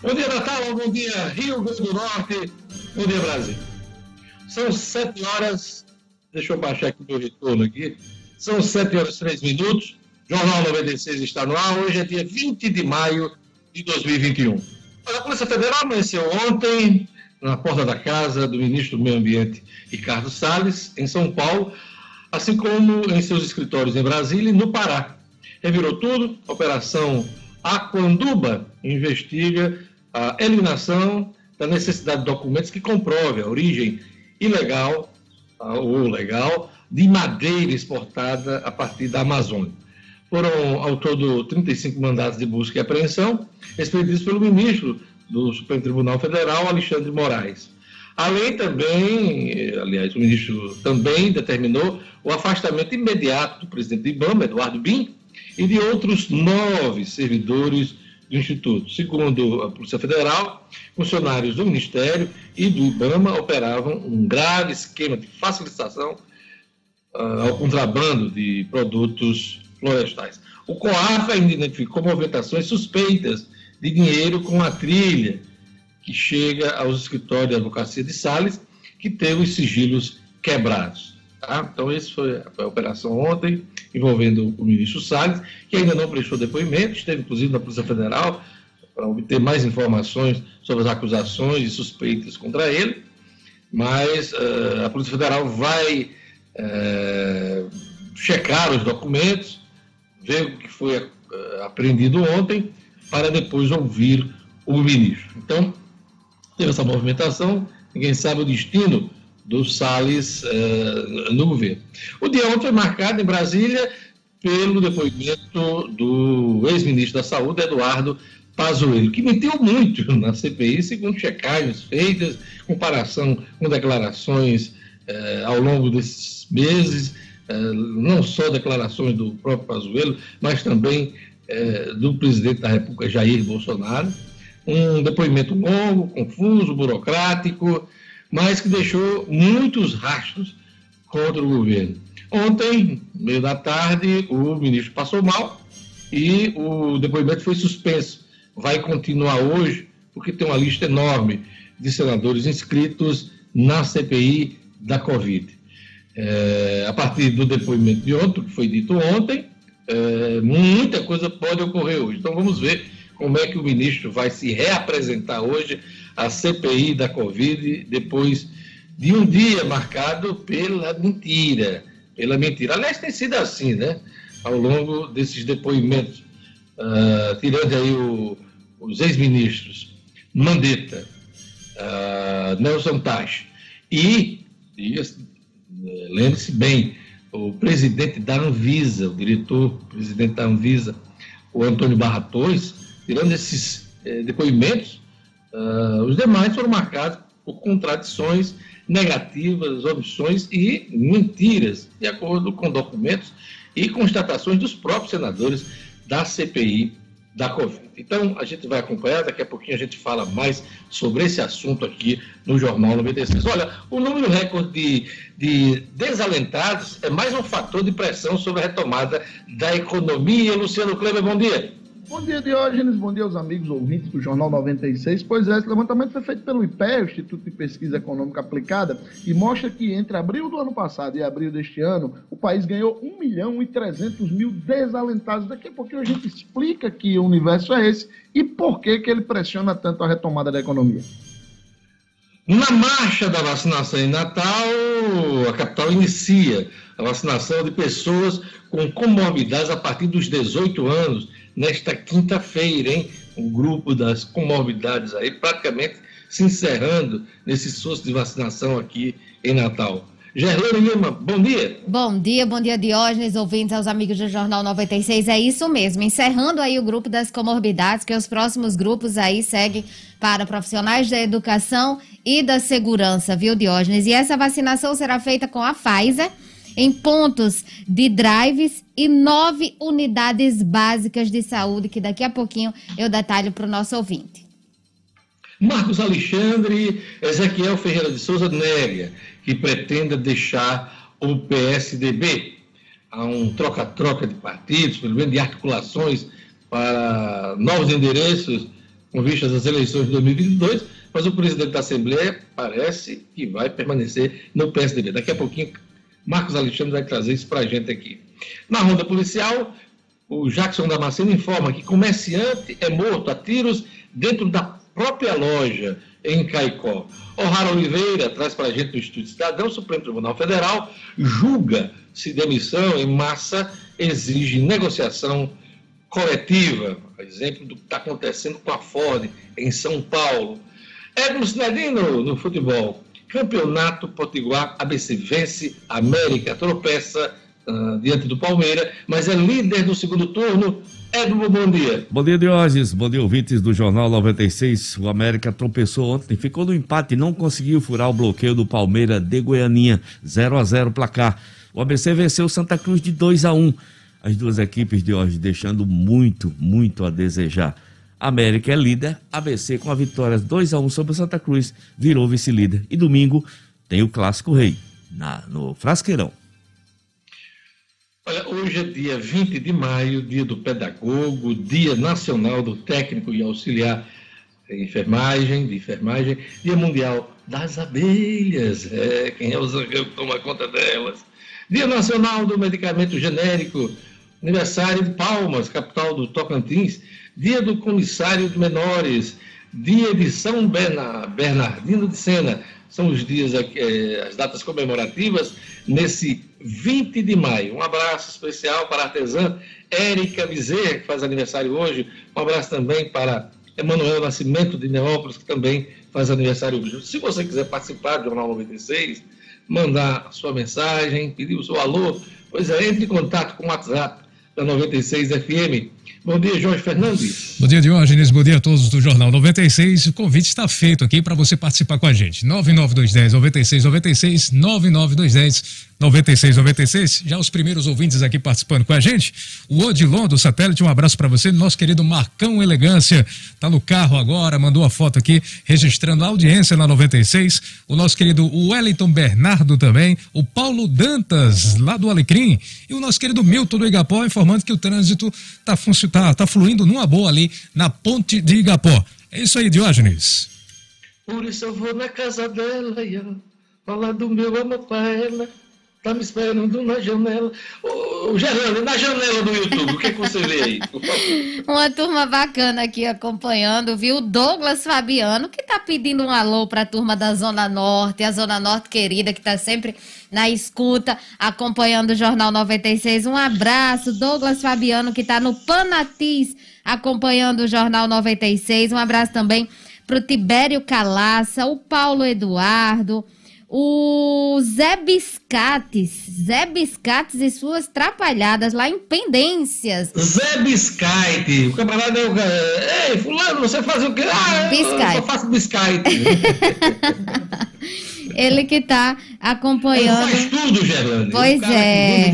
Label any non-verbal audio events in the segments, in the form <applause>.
Bom dia, Natal. Bom dia, Rio Grande do Norte. Bom dia, Brasil. São sete horas. Deixa eu baixar aqui meu retorno aqui. São sete horas e três minutos. Jornal 96 está no ar. Hoje é dia 20 de maio de 2021. A Polícia Federal amanheceu ontem na porta da casa do ministro do Meio Ambiente, Ricardo Salles, em São Paulo, assim como em seus escritórios em Brasília e no Pará. Revirou tudo, a Operação Aquanduba investiga a eliminação da necessidade de documentos que comprovem a origem ilegal ou legal de madeira exportada a partir da Amazônia. Foram, ao todo, 35 mandatos de busca e apreensão, expedidos pelo ministro do Supremo Tribunal Federal, Alexandre Moraes. Além também, aliás, o ministro também determinou o afastamento imediato do presidente do IBAMA, Eduardo Bin, e de outros nove servidores do Instituto. Segundo a Polícia Federal, funcionários do Ministério e do IBAMA operavam um grave esquema de facilitação uh, ao contrabando de produtos florestais. O COAF ainda identificou movimentações suspeitas de dinheiro com a trilha que chega aos escritórios de advocacia de Sales, que tem os sigilos quebrados. Tá? Então, essa foi, foi, a operação ontem, envolvendo o ministro Salles, que ainda não prestou depoimento, esteve inclusive na Polícia Federal para obter mais informações sobre as acusações e suspeitas contra ele, mas uh, a Polícia Federal vai uh, checar os documentos, ver o que foi uh, apreendido ontem, para depois ouvir o ministro. Então, teve essa movimentação, ninguém sabe o destino do Salles uh, no governo. O dia ontem foi marcado em Brasília pelo depoimento do ex-ministro da Saúde, Eduardo Pazuello, que mentiu muito <laughs> na CPI, segundo checagens feitas, comparação com declarações uh, ao longo desses meses, uh, não só declarações do próprio Pazuello, mas também do presidente da República, Jair Bolsonaro. Um depoimento longo, confuso, burocrático, mas que deixou muitos rastros contra o governo. Ontem, meio da tarde, o ministro passou mal e o depoimento foi suspenso. Vai continuar hoje, porque tem uma lista enorme de senadores inscritos na CPI da Covid. É, a partir do depoimento de ontem, que foi dito ontem, é, muita coisa pode ocorrer hoje. Então vamos ver como é que o ministro vai se reapresentar hoje a CPI da Covid depois de um dia marcado pela mentira. Pela mentira. Aliás, tem sido assim, né? Ao longo desses depoimentos, uh, tirando aí o, os ex-ministros Mandetta, uh, Nelson Taj e, e lembre-se bem, o presidente da Anvisa, o diretor, presidente da Anvisa, o Antônio Barratões, tirando esses eh, depoimentos, Uh, os demais foram marcados por contradições negativas, omissões e mentiras, de acordo com documentos e constatações dos próprios senadores da CPI da Covid. Então, a gente vai acompanhar, daqui a pouquinho a gente fala mais sobre esse assunto aqui no Jornal 96. Olha, o número recorde de, de desalentados é mais um fator de pressão sobre a retomada da economia. Luciano Kleber, bom dia. Bom dia, Diógenes. Bom dia aos amigos ouvintes do Jornal 96. Pois é, esse levantamento foi feito pelo IPE, Instituto de Pesquisa Econômica Aplicada, e mostra que entre abril do ano passado e abril deste ano, o país ganhou 1 milhão e 300 mil desalentados. Daqui a pouquinho a gente explica que universo é esse e por que, que ele pressiona tanto a retomada da economia. Na marcha da vacinação em Natal, a capital inicia a vacinação de pessoas com comorbidades a partir dos 18 anos nesta quinta-feira, hein? O grupo das comorbidades aí praticamente se encerrando nesse esforço de vacinação aqui em Natal. Gerlane Lima, bom dia. Bom dia, bom dia Diógenes, ouvintes aos amigos do Jornal 96. É isso mesmo, encerrando aí o grupo das comorbidades, que os próximos grupos aí seguem para profissionais da educação e da segurança, viu Diógenes? E essa vacinação será feita com a Pfizer em pontos de drives e nove unidades básicas de saúde, que daqui a pouquinho eu detalho para o nosso ouvinte. Marcos Alexandre, Ezequiel Ferreira de Souza nega que pretenda deixar o PSDB. Há um troca-troca de partidos, pelo menos de articulações para novos endereços com vistas às eleições de 2022, mas o presidente da Assembleia parece que vai permanecer no PSDB. Daqui a pouquinho, Marcos Alexandre vai trazer isso para a gente aqui. Na ronda policial, o Jackson Damasceno informa que comerciante é morto a tiros dentro da própria loja em Caicó. O'Hara Oliveira traz para a gente do Estúdio Cidadão, o Supremo Tribunal Federal julga se demissão em massa exige negociação coletiva, exemplo do que está acontecendo com a Ford em São Paulo. Edmo Sinedino no futebol. Campeonato Potiguar, ABC vence, América tropeça uh, diante do Palmeiras, mas é líder do segundo turno. Edmo, bom dia. Bom dia, Diógenes. Bom dia, ouvintes do Jornal 96. O América tropeçou ontem, ficou no empate e não conseguiu furar o bloqueio do Palmeiras de Goianinha. 0 a 0 placar. O ABC venceu Santa Cruz de 2 a 1 as duas equipes de hoje deixando muito, muito a desejar. América é líder, ABC com a vitória 2 a 1 sobre o Santa Cruz virou vice-líder. E domingo tem o Clássico Rei, na, no Frasqueirão. Olha, hoje é dia 20 de maio, dia do pedagogo, dia nacional do técnico e auxiliar de enfermagem, de enfermagem, dia mundial das abelhas, é, quem é o que toma conta delas. Dia nacional do medicamento genérico, aniversário de Palmas, capital do Tocantins, dia do comissário de menores, dia de São Bernardino de Sena. São os dias, eh, as datas comemorativas nesse 20 de maio. Um abraço especial para a artesã Érica Bezerra, que faz aniversário hoje. Um abraço também para Emanuel Nascimento de Neópolis, que também faz aniversário hoje. Se você quiser participar do Jornal 96, mandar sua mensagem, pedir o seu alô, pois é, entre em contato com o WhatsApp da 96 FM. Bom dia, Jorge Fernandes. Bom dia, Diógenes. Bom dia a todos do Jornal 96. O convite está feito aqui para você participar com a gente. 99210 9696 99210 9696. Já os primeiros ouvintes aqui participando com a gente. O Odilon do satélite, um abraço para você. Nosso querido Marcão Elegância tá no carro agora, mandou a foto aqui registrando a audiência na 96. O nosso querido Wellington Bernardo também. O Paulo Dantas, lá do Alecrim. E o nosso querido Milton do Igapó, informando que o trânsito tá, tá, tá fluindo numa boa ali na ponte de Igapó. É isso aí, Diógenes. Por isso eu vou na casa dela, falar do meu amor pra ela. Tá me esperando na janela. Ô, Gerlane, na janela do YouTube, o que, é que você vê aí? <laughs> Uma turma bacana aqui acompanhando, viu? Douglas Fabiano, que tá pedindo um alô pra turma da Zona Norte, a Zona Norte querida, que tá sempre na escuta, acompanhando o Jornal 96. Um abraço, Douglas Fabiano, que tá no Panatis, acompanhando o Jornal 96. Um abraço também pro Tibério Calaça, o Paulo Eduardo. O Zé Biscates, Zé Biscates e suas trapalhadas lá em Pendências. Zé Biscate, o camarada é o Ei, fulano, você faz o quê? Ah, biscate. eu só faço biscate. <laughs> Ele que está acompanhando. Ele faz tudo, Gerlane. Pois é.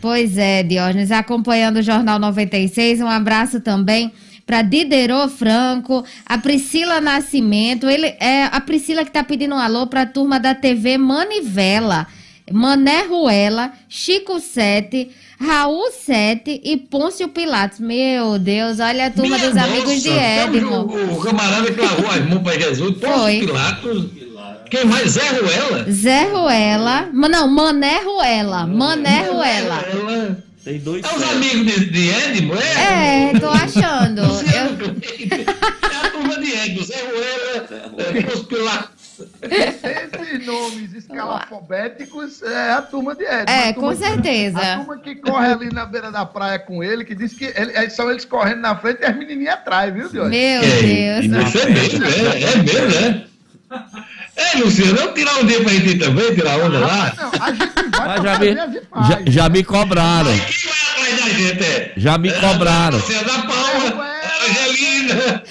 Pois é, Diógenes, acompanhando o Jornal 96. Um abraço também para Diderot Franco, a Priscila Nascimento, ele é a Priscila que está pedindo um alô para a turma da TV Manivela. Mané Ruela, Chico Sete, Raul Sete e Pôncio Pilatos. Meu Deus, olha a turma Minha dos nossa, amigos de Edmo. O, o camarada que largou as mãos para Jesus, Pôncio Pilatos. Quem mais? Zé Ruela? Zé Ruela. Não, Mané Ruela. Mané Ruela. Ruela. Tem dois. É os amigos de, de Edmo, é? É, tô achando. eu... É a turma de Edmo, Zé Ruela, é, os Pilatos. Esses nomes escalafobéticos é a turma de Edmo. É, com certeza. a turma que corre ali na beira da praia com ele, que diz que ele, é, são eles correndo na frente e as menininhas atrás, viu, Deus? Meu é, Deus. É mesmo, é, é mesmo, né? É, Luciano, vamos tirar um dia pra gente também, tirar onda lá? Não, a gente vai já, me, já, já, me cobraram. Aí quem vai atrás da gente, é? Já me cobraram. Luciano, da Paula, Angelina,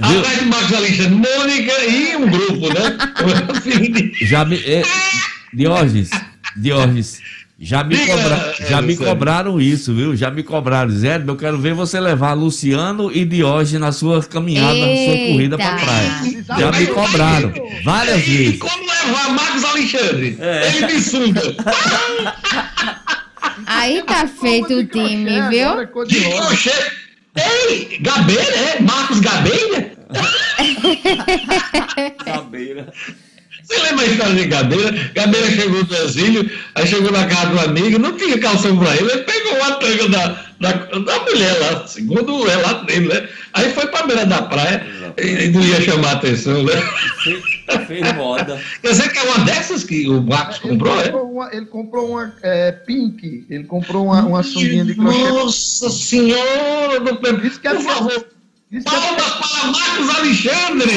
atrás de Marcos Alexandre, Mônica e um grupo, né? <laughs> já me... É, Diógenes, Diógenes, já me, cobra... já me cobraram isso, viu? Já me cobraram. Zé, eu quero ver você levar Luciano e Diógenes na sua caminhada, Eita. na sua corrida pra praia. Já me cobraram várias vezes. E como levar Marcos Alexandre? É. Ele me sunga. <laughs> Aí tá feito o time, viu? De crochê. Ei, Gabeira, é? Marcos Gabeira? <laughs> Gabeira. Você lembra a história de Gabeira? Gabeira chegou do exílio, aí chegou na casa do amigo, não tinha calção pra ele, ele pegou uma tanga da, da, da mulher lá, segundo o relato dele, né? Aí foi pra beira da praia e não ia chamar atenção, né? Fez, moda. Quer dizer que é uma dessas que o Marcos Ele comprou, é? comprou uma, ele comprou uma é, pink, ele comprou uma, uma sunguinha de crochê. Nossa senhora do é por favor, Diz que é palmas para Marcos Alexandre!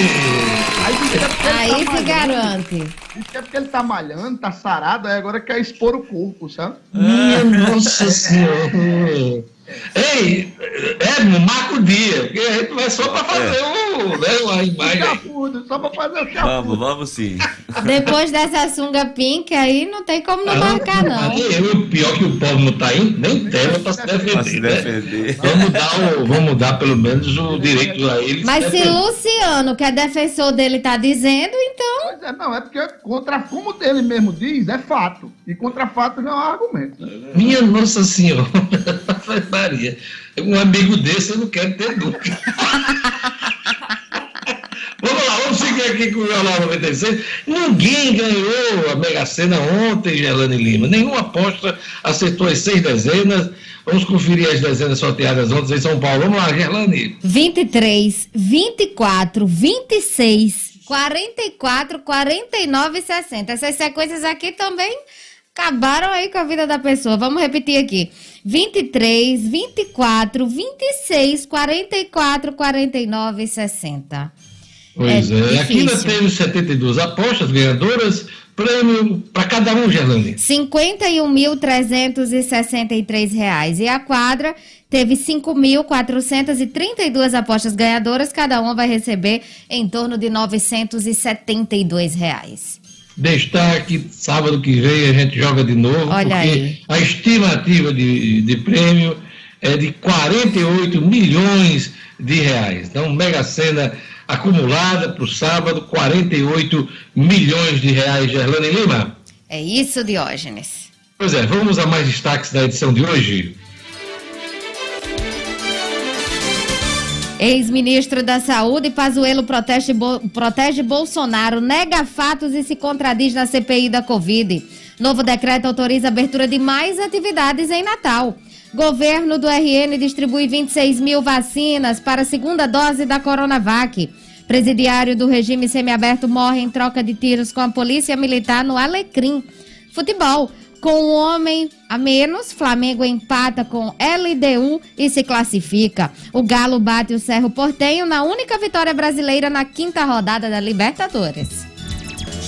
Aí diz que é ele Aí tá se malhando. garante. Diz que é porque ele tá malhando, tá sarado, aí agora quer expor o corpo, sabe? Minha nossa senhora! Ei, é, marca o dia, porque a gente vai só para fazer um, né, uma O imagem. aí. só pra fazer o Vamos, vamos sim. Depois dessa sunga pink aí, não tem como não marcar, não. Aí, eu, pior que o povo não tá indo, nem tema para se Pra se defender. Né? defender. Vamos dar, o, vamos dar pelo menos o direito a eles. Mas se defender. Luciano, que é defensor dele, tá dizendo, então. Pois é, não, é porque contra, como ele mesmo diz, é fato. E contra fato não é um argumento. Minha Nossa Senhora, <laughs> Maria, um amigo desse eu não quero ter nunca. <laughs> Vamos lá, vamos seguir aqui com o Jornal 96. Ninguém ganhou a Mega Sena ontem, Gerlane Lima. Nenhuma aposta acertou as seis dezenas. Vamos conferir as dezenas sorteadas ontem em São Paulo. Vamos lá, Gerlane. 23, 24, 26, 44, 49 e 60. Essas sequências aqui também acabaram aí com a vida da pessoa. Vamos repetir aqui. 23, 24, 26, 44, 49 e 60. Pois É é, aqui nós temos 72 apostas ganhadoras, prêmio para cada um, Gerlane. 51.363 reais. E a quadra teve 5.432 apostas ganhadoras, cada uma vai receber em torno de 972 reais. Destaque, sábado que vem a gente joga de novo, Olha porque aí. a estimativa de, de prêmio é de 48 milhões de reais. Então, Mega Sena acumulada para o sábado, 48 milhões de reais, Gerlane Lima. É isso, Diógenes. Pois é, vamos a mais destaques da edição de hoje. Ex-ministro da Saúde, Pazuello protege, protege Bolsonaro, nega fatos e se contradiz na CPI da Covid. Novo decreto autoriza a abertura de mais atividades em Natal. Governo do RN distribui 26 mil vacinas para a segunda dose da Coronavac. Presidiário do regime semiaberto morre em troca de tiros com a polícia militar no Alecrim. Futebol. Com um homem a menos, Flamengo empata com LDU e se classifica. O Galo bate o Cerro Portenho na única vitória brasileira na quinta rodada da Libertadores.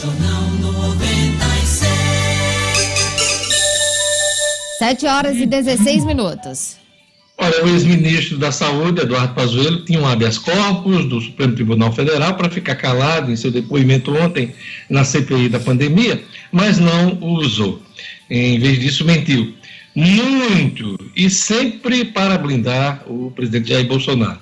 Jornal 96. 7 horas e 16 minutos. Olha, o ex-ministro da Saúde, Eduardo Pazuello, tinha um habeas corpus do Supremo Tribunal Federal para ficar calado em seu depoimento ontem na CPI da pandemia, mas não o usou. Em vez disso, mentiu. Muito, e sempre para blindar o presidente Jair Bolsonaro.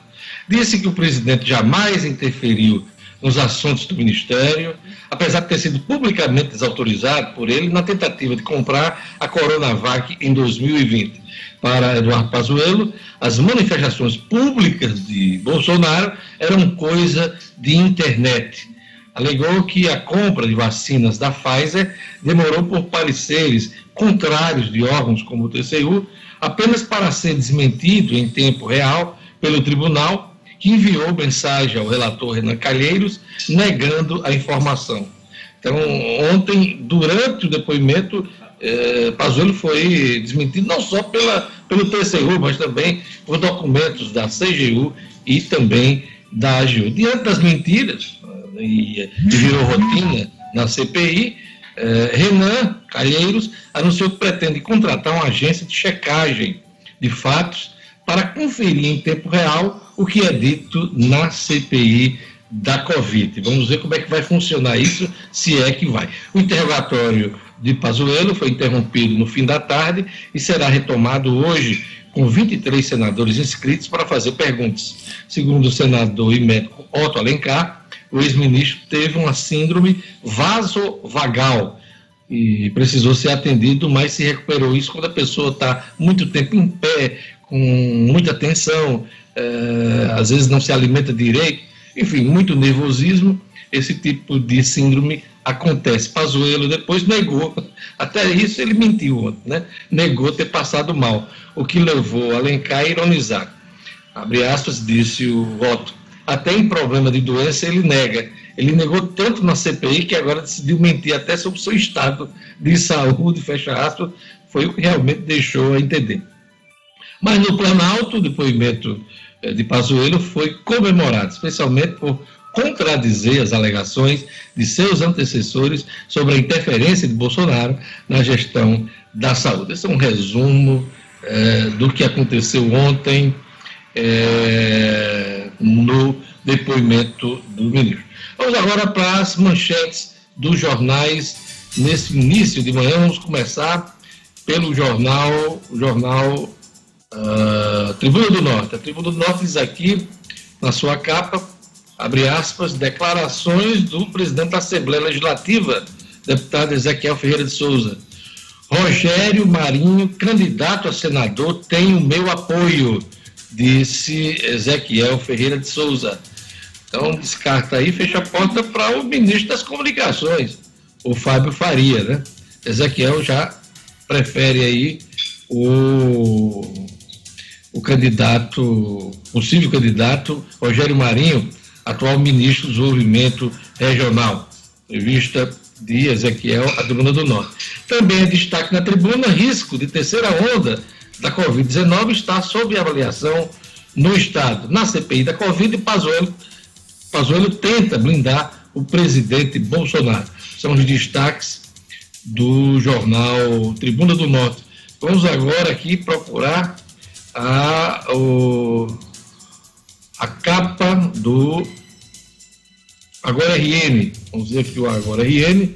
Disse que o presidente jamais interferiu nos assuntos do Ministério, apesar de ter sido publicamente desautorizado por ele na tentativa de comprar a Coronavac em 2020. Para Eduardo Pazuello, as manifestações públicas de Bolsonaro eram coisa de internet. Alegou que a compra de vacinas da Pfizer demorou por pareceres contrários de órgãos como o TCU, apenas para ser desmentido em tempo real pelo tribunal, que enviou mensagem ao relator Renan Calheiros negando a informação. Então, ontem, durante o depoimento, eh, Pazuello foi desmentido não só pela, pelo TCU, mas também por documentos da CGU e também da AGU. Diante das mentiras, e, virou rotina na CPI, eh, Renan Calheiros anunciou que pretende contratar uma agência de checagem de fatos para conferir em tempo real o que é dito na CPI da Covid. Vamos ver como é que vai funcionar isso, se é que vai. O interrogatório de Pazuello foi interrompido no fim da tarde e será retomado hoje com 23 senadores inscritos para fazer perguntas. Segundo o senador e médico Otto Alencar, o ex-ministro teve uma síndrome vasovagal e precisou ser atendido, mas se recuperou isso quando a pessoa está muito tempo em pé, com muita tensão, é, às vezes não se alimenta direito, enfim, muito nervosismo, esse tipo de síndrome acontece. Pazuello depois negou, <laughs> até isso ele mentiu, né? negou ter passado mal, o que levou Alencar a ironizar. Abre aspas, disse o voto. Até em problema de doença ele nega. Ele negou tanto na CPI que agora decidiu mentir até sobre o seu estado de saúde, fecha aspas, foi o que realmente deixou a entender. Mas no Planalto, o depoimento eh, de Pazuello foi comemorado, especialmente por contradizer as alegações de seus antecessores sobre a interferência de Bolsonaro na gestão da saúde. Esse é um resumo é, do que aconteceu ontem é, no depoimento do ministro. Vamos agora para as manchetes dos jornais nesse início de manhã. Vamos começar pelo jornal, jornal uh, Tribuna do Norte. A Tribuna do Norte diz aqui, na sua capa, abre aspas, declarações do presidente da Assembleia Legislativa, deputado Ezequiel Ferreira de Souza. Rogério Marinho, candidato a senador, tem o meu apoio, disse Ezequiel Ferreira de Souza. Então, descarta aí, fecha a porta para o ministro das Comunicações, o Fábio Faria, né? Ezequiel já prefere aí o, o candidato, possível candidato, Rogério Marinho, atual ministro do Desenvolvimento Regional. Revista de Ezequiel, a Tribuna do Norte. Também é destaque na tribuna, risco de terceira onda da Covid-19 está sob avaliação no Estado. Na CPI da Covid, Pazuello, Pazuello tenta blindar o presidente Bolsonaro. São os destaques do jornal Tribuna do Norte. Vamos agora aqui procurar a, o, a capa do Agora RN. Vamos dizer que o Agora RN.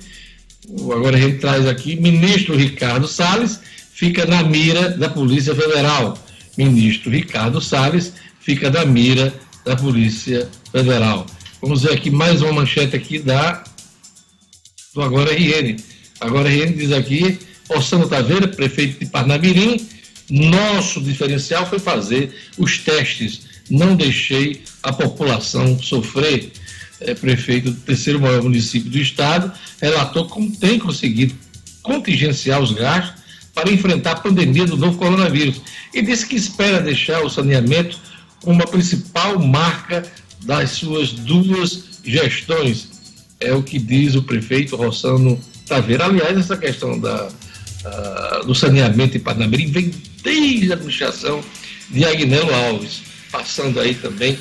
O Agora RN traz aqui: ministro Ricardo Salles fica na mira da Polícia Federal. Ministro Ricardo Salles fica na mira da Polícia Federal. Vamos ver aqui mais uma manchete aqui da do Agora RN. Agora RN diz aqui, Ossano Taveira, prefeito de Parnamirim, nosso diferencial foi fazer os testes. Não deixei a população sofrer. É, prefeito do terceiro maior município do estado, relatou como tem conseguido contingenciar os gastos para enfrentar a pandemia do novo coronavírus e disse que espera deixar o saneamento como a principal marca das suas duas gestões. É o que diz o prefeito Rossano Taveira. Aliás, essa questão da, uh, do saneamento em Parnamirim vem desde a administração de Agnello Alves, passando aí também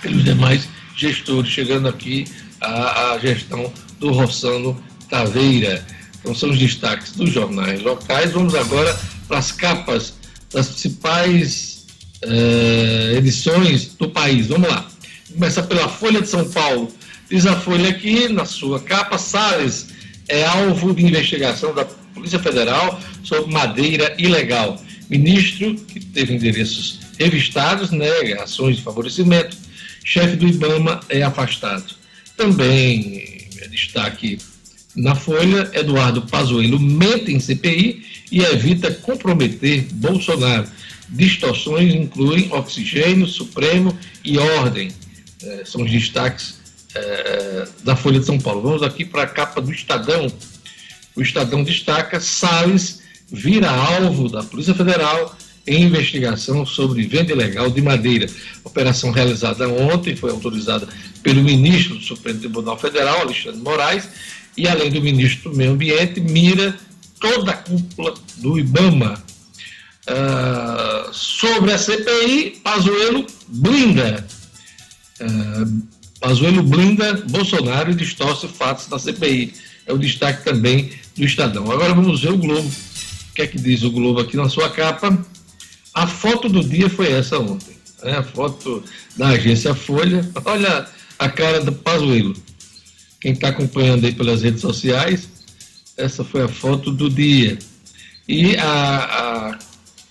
pelos demais gestores, chegando aqui à, à gestão do Rossano Taveira. Então, são os destaques dos jornais locais. Vamos agora para as capas das principais eh, edições do país. Vamos lá. Começa pela Folha de São Paulo. Diz a Folha aqui, na sua capa, Salles é alvo de investigação da Polícia Federal sobre madeira ilegal. Ministro, que teve endereços revistados, nega ações de favorecimento. Chefe do IBAMA é afastado. Também é destaque na Folha, Eduardo Pazuello mente em CPI e evita comprometer Bolsonaro. Distorções incluem oxigênio, Supremo e ordem. É, são os destaques é, da Folha de São Paulo. Vamos aqui para a capa do Estadão. O Estadão destaca: Salles vira alvo da Polícia Federal em investigação sobre venda ilegal de madeira. Operação realizada ontem foi autorizada pelo ministro do Supremo Tribunal Federal, Alexandre Moraes, e além do ministro do Meio Ambiente, mira toda a cúpula do IBAMA. Uh, sobre a CPI, Pazuello blinda. Uh, Pazuello blinda Bolsonaro e distorce fatos da CPI. É o destaque também do Estadão. Agora vamos ver o Globo. O que é que diz o Globo aqui na sua capa? A foto do dia foi essa ontem. Né? A foto da agência Folha. Olha a cara do Pazuello. Quem está acompanhando aí pelas redes sociais, essa foi a foto do dia. E a,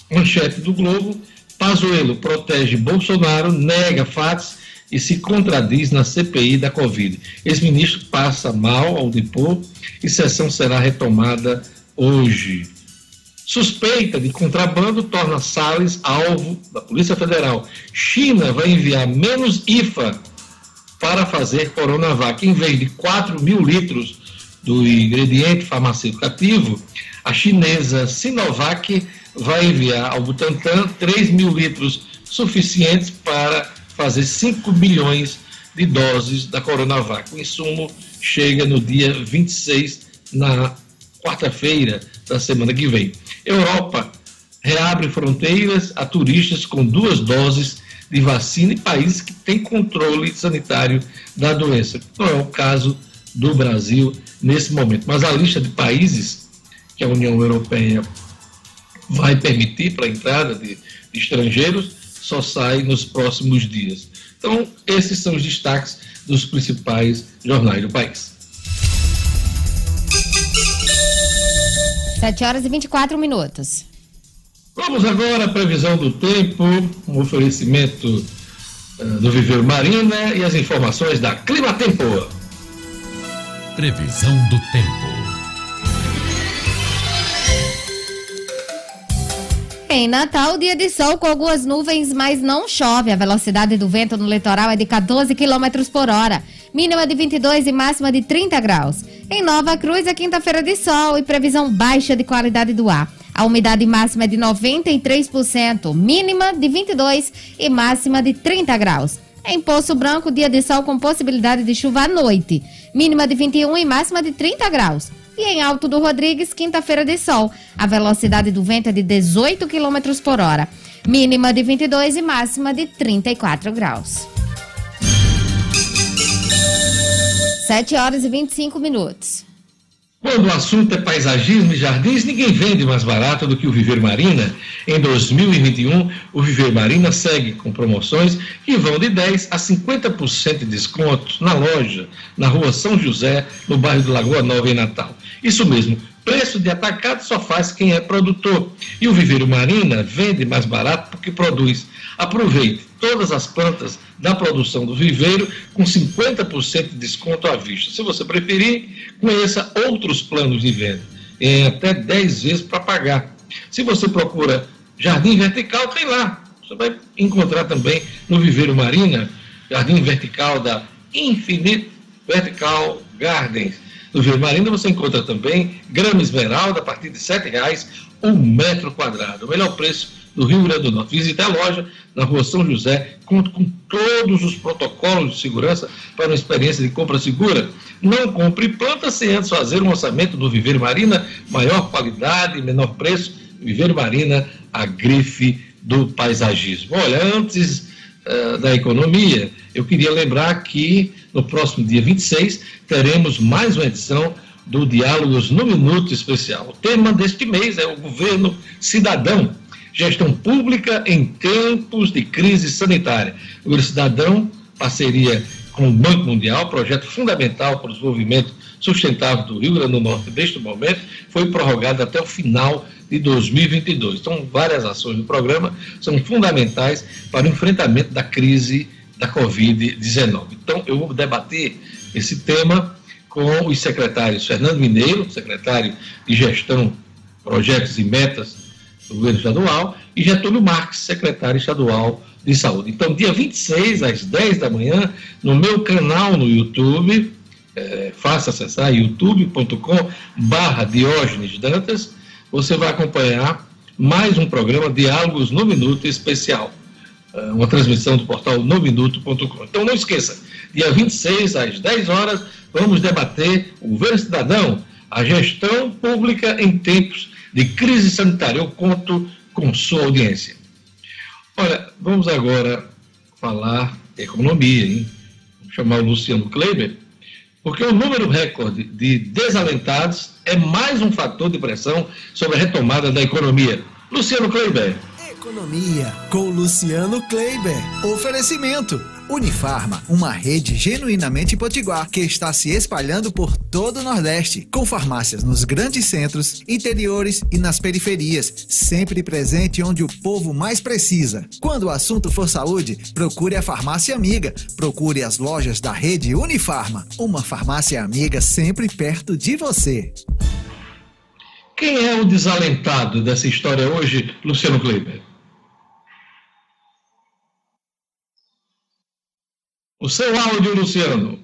a manchete do Globo, Pazuello protege Bolsonaro, nega fatos e se contradiz na CPI da Covid. Ex-ministro passa mal ao depor e sessão será retomada hoje. Suspeita de contrabando torna Salles alvo da Polícia Federal. China vai enviar menos IFA para fazer Coronavac. Em vez de 4 mil litros do ingrediente farmacêutico ativo, a chinesa Sinovac vai enviar ao Butantan 3 mil litros suficientes para fazer 5 bilhões de doses da Coronavac. O insumo chega no dia 26, na quarta-feira da semana que vem. Europa reabre fronteiras a turistas com duas doses de vacina em países que têm controle sanitário da doença. Não é o caso do Brasil nesse momento. Mas a lista de países que a União Europeia vai permitir para a entrada de estrangeiros só sai nos próximos dias. Então, esses são os destaques dos principais jornais do país. 7 horas e 24 minutos. Vamos agora à previsão do tempo, um oferecimento uh, do Viver Marina e as informações da Clima Tempo. Previsão do tempo. Em Natal, dia de sol com algumas nuvens, mas não chove. A velocidade do vento no litoral é de 14 km por hora. Mínima de 22 e máxima de 30 graus. Em Nova Cruz, é quinta-feira de sol e previsão baixa de qualidade do ar. A umidade máxima é de 93%, mínima de 22 e máxima de 30 graus. Em Poço Branco, dia de sol com possibilidade de chuva à noite. Mínima de 21 e máxima de 30 graus. E em Alto do Rodrigues, quinta-feira de sol. A velocidade do vento é de 18 km por hora. Mínima de 22 e máxima de 34 graus. 7 horas e 25 minutos. Quando o assunto é paisagismo e jardins, ninguém vende mais barato do que o Viver Marina. Em 2021, o Viver Marina segue com promoções que vão de 10 a 50% de desconto na loja, na rua São José, no bairro de Lagoa Nova, em Natal. Isso mesmo, preço de atacado só faz quem é produtor. E o Viveiro Marina vende mais barato porque produz. Aproveite todas as plantas da produção do viveiro com 50% de desconto à vista. Se você preferir, conheça outros planos de venda em até 10 vezes para pagar. Se você procura jardim vertical, tem lá. Você vai encontrar também no Viveiro Marina, jardim vertical da Infinite Vertical Gardens. No Viveiro Marina você encontra também grama esmeralda a partir de R$ reais um metro quadrado. O melhor preço do Rio Grande do Norte. Visite a loja na rua São José, conta com todos os protocolos de segurança para uma experiência de compra segura. Não compre planta sem antes fazer um orçamento do Viveiro Marina, maior qualidade, menor preço. Viveiro Marina, a grife do paisagismo. Olha, antes uh, da economia, eu queria lembrar que no próximo dia 26 teremos mais uma edição do Diálogos no Minuto Especial. O tema deste mês é o governo cidadão Gestão pública em tempos de crise sanitária. O Cidadão, parceria com o Banco Mundial, projeto fundamental para o desenvolvimento sustentável do Rio Grande do Norte neste momento, foi prorrogado até o final de 2022. Então, várias ações do programa são fundamentais para o enfrentamento da crise da Covid-19. Então, eu vou debater esse tema com os secretários Fernando Mineiro, secretário de Gestão, Projetos e Metas governo estadual, e Getúlio Marques, secretário estadual de saúde. Então, dia 26, às 10 da manhã, no meu canal no YouTube, é, faça acessar youtube.com barra Diógenes Dantas, você vai acompanhar mais um programa Diálogos no Minuto especial, é, uma transmissão do portal nominuto.com. Então não esqueça, dia 26 às 10 horas, vamos debater o governo cidadão, a gestão pública em tempos de crise sanitária. Eu conto com sua audiência. Olha, vamos agora falar economia, hein? Vou chamar o Luciano Kleiber, porque o número recorde de desalentados é mais um fator de pressão sobre a retomada da economia. Luciano Kleiber. Economia com Luciano Kleiber. Oferecimento Unifarma, uma rede genuinamente potiguar que está se espalhando por todo o Nordeste, com farmácias nos grandes centros, interiores e nas periferias, sempre presente onde o povo mais precisa. Quando o assunto for saúde, procure a farmácia amiga, procure as lojas da rede Unifarma, uma farmácia amiga sempre perto de você. Quem é o desalentado dessa história hoje, Luciano Kleiber? O seu áudio, Luciano.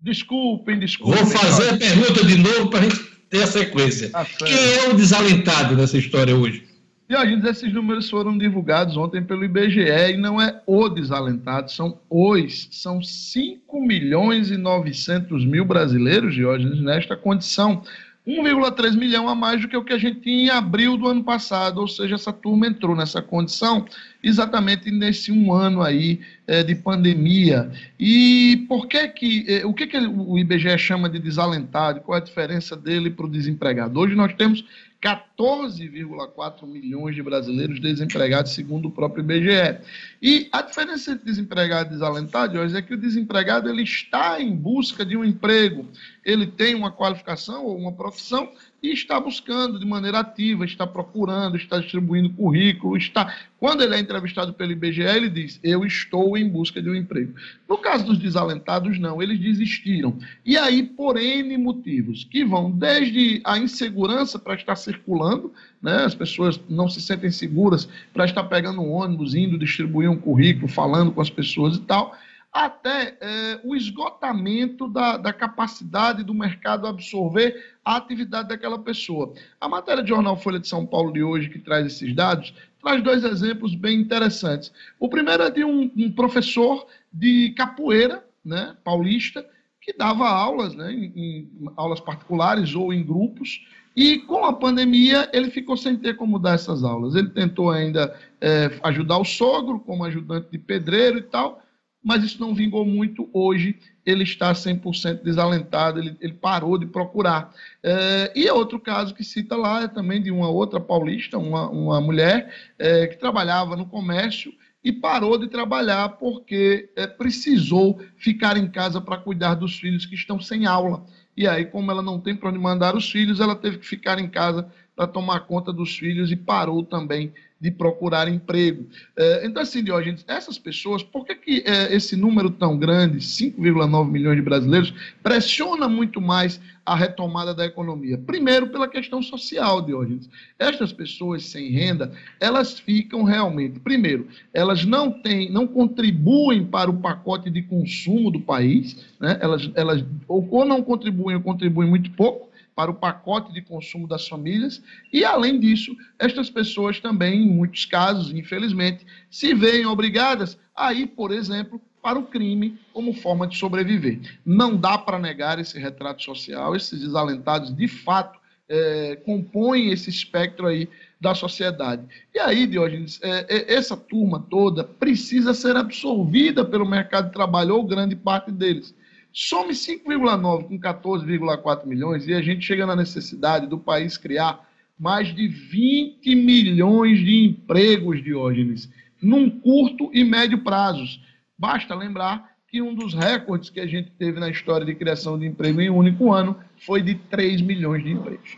Desculpem, desculpem. Vou fazer a pergunta de novo para a gente ter a sequência. Certo. Quem é o desalentado nessa história hoje? Diógenes, esses números foram divulgados ontem pelo IBGE e não é o desalentado, são os. São 5 milhões e 900 mil brasileiros, Diógenes, nesta condição. 1,3 milhão a mais do que o que a gente tinha em abril do ano passado, ou seja, essa turma entrou nessa condição exatamente nesse um ano aí eh, de pandemia. E por que que, eh, o que que o IBGE chama de desalentado? Qual é a diferença dele para o desempregado? Hoje nós temos 14,4 milhões de brasileiros desempregados, segundo o próprio IBGE. E a diferença entre desempregado e desalentado, é que o desempregado ele está em busca de um emprego, ele tem uma qualificação ou uma profissão e está buscando de maneira ativa, está procurando, está distribuindo currículo, está. Quando ele é entrevistado pelo IBGE, ele diz: Eu estou em busca de um emprego. No caso dos desalentados, não, eles desistiram. E aí, por N motivos, que vão desde a insegurança para estar circulando, né? as pessoas não se sentem seguras para estar pegando um ônibus, indo distribuir um currículo, falando com as pessoas e tal até é, o esgotamento da, da, capacidade do mercado absorver a atividade daquela pessoa. A matéria de jornal Folha de São Paulo de hoje, que traz esses dados, traz dois exemplos bem interessantes. O primeiro é de um, um professor de capoeira, né, paulista, que dava aulas, né, em, em aulas particulares ou em grupos, e com a pandemia, ele ficou sem ter como dar essas aulas. Ele tentou ainda é, ajudar o sogro como ajudante de pedreiro e tal, mas isso não vingou muito. Hoje ele está 100% desalentado, ele, ele, parou de procurar. É, e outro caso que cita lá é também de uma outra paulista, uma, uma mulher é, que trabalhava no comércio e parou de trabalhar porque é, precisou ficar em casa para cuidar dos filhos que estão sem aula. E aí, como ela não tem para onde mandar os filhos, ela teve que ficar em casa para tomar conta dos filhos e parou também de procurar emprego. É, então, assim, Diógenes, essas pessoas, por que, que é, esse número tão grande, 5,9 milhões de brasileiros, pressiona muito mais a retomada da economia? Primeiro, pela questão social, Diógenes. Estas pessoas sem renda, elas ficam realmente, primeiro, elas não têm, não contribuem para o pacote de consumo do país, né? elas, elas ou não contribuem ou contribuem muito pouco, para o pacote de consumo das famílias. E, além disso, estas pessoas também, em muitos casos, infelizmente, se veem obrigadas a ir, por exemplo, para o crime como forma de sobreviver. Não dá para negar esse retrato social, esses desalentados, de fato, é, compõem esse espectro aí da sociedade. E aí, Diógenes, é, é, essa turma toda precisa ser absorvida pelo mercado de trabalho, ou grande parte deles. Some 5,9 com 14,4 milhões e a gente chega na necessidade do país criar mais de 20 milhões de empregos, Diógenes, num curto e médio prazos. Basta lembrar que um dos recordes que a gente teve na história de criação de emprego em um único ano foi de 3 milhões de empregos.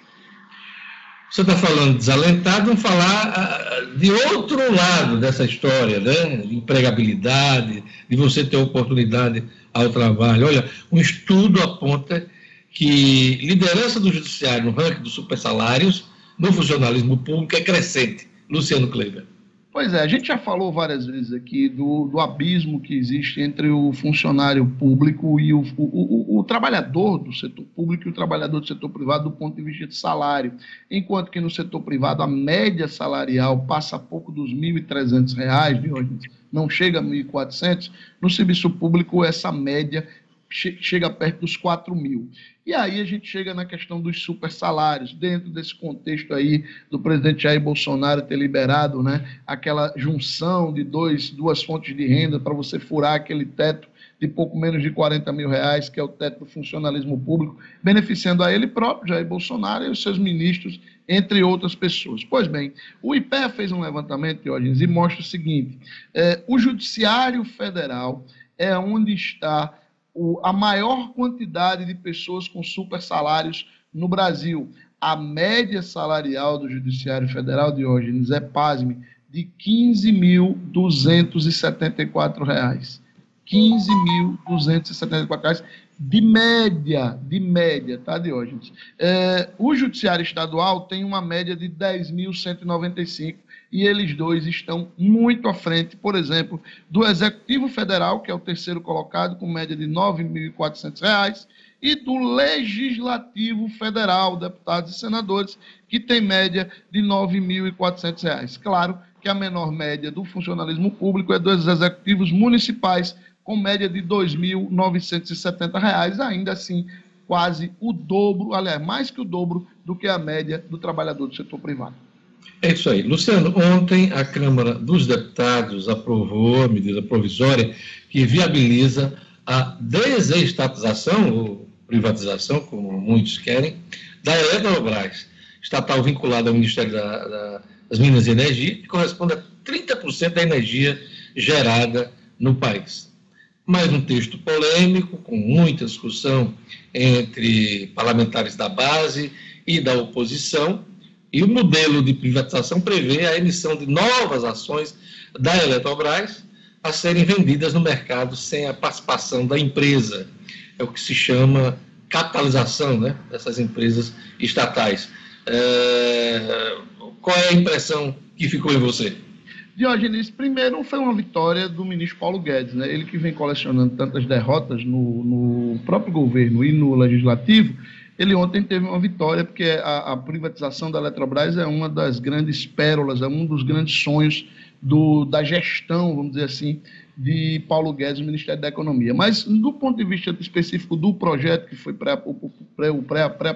Você está falando desalentado, vamos falar ah, de outro lado dessa história, né? De empregabilidade, de você ter oportunidade ao trabalho. Olha, um estudo aponta que liderança do judiciário no ranking dos supersalários no funcionalismo público é crescente. Luciano Kleber. Pois é, a gente já falou várias vezes aqui do, do abismo que existe entre o funcionário público e o, o, o, o, trabalhador do setor público e o trabalhador do setor privado do ponto de vista de salário. Enquanto que no setor privado a média salarial passa pouco dos R$ 1.300, de hoje, não chega a 1.400, no serviço público essa média chega perto dos 4 mil. E aí a gente chega na questão dos super salários, dentro desse contexto aí do presidente Jair Bolsonaro ter liberado né, aquela junção de dois, duas fontes de renda para você furar aquele teto de pouco menos de 40 mil reais, que é o teto do funcionalismo público, beneficiando a ele próprio, Jair Bolsonaro, e os seus ministros, entre outras pessoas. Pois bem, o IPEA fez um levantamento, Diógenes, e mostra o seguinte: é, o Judiciário Federal é onde está o, a maior quantidade de pessoas com super salários no Brasil. A média salarial do Judiciário Federal, Diógenes, é, pasme, de R$ 15.274. R$ 15.274, de média, de média, tá, Diógenes? É, o Judiciário Estadual tem uma média de 10.195 e eles dois estão muito à frente, por exemplo, do Executivo Federal, que é o terceiro colocado, com média de R$ 9.400, e do Legislativo Federal, deputados e senadores, que tem média de R$ 9.400. Claro que a menor média do funcionalismo público é dos executivos municipais, com média de R$ 2.970, ainda assim quase o dobro, aliás, mais que o dobro do que a média do trabalhador do setor privado. É isso aí. Luciano, ontem a Câmara dos Deputados aprovou a medida provisória que viabiliza a desestatização, ou privatização, como muitos querem, da Eletrobras, estatal vinculada ao Ministério da, da, das Minas e Energia, que corresponde a 30% da energia gerada no país. Mais um texto polêmico, com muita discussão entre parlamentares da base e da oposição, e o modelo de privatização prevê a emissão de novas ações da Eletrobras a serem vendidas no mercado sem a participação da empresa. É o que se chama capitalização né, dessas empresas estatais. É... Qual é a impressão que ficou em você? Diogenes, primeiro foi uma vitória do ministro Paulo Guedes, né? ele que vem colecionando tantas derrotas no, no próprio governo e no legislativo, ele ontem teve uma vitória, porque a, a, privatização da Eletrobras é uma das grandes pérolas, é um dos grandes sonhos do, da gestão, vamos dizer assim, de Paulo Guedes, Ministério da Economia. Mas, do ponto de vista específico do projeto, que foi pré-aprovação pré, pré,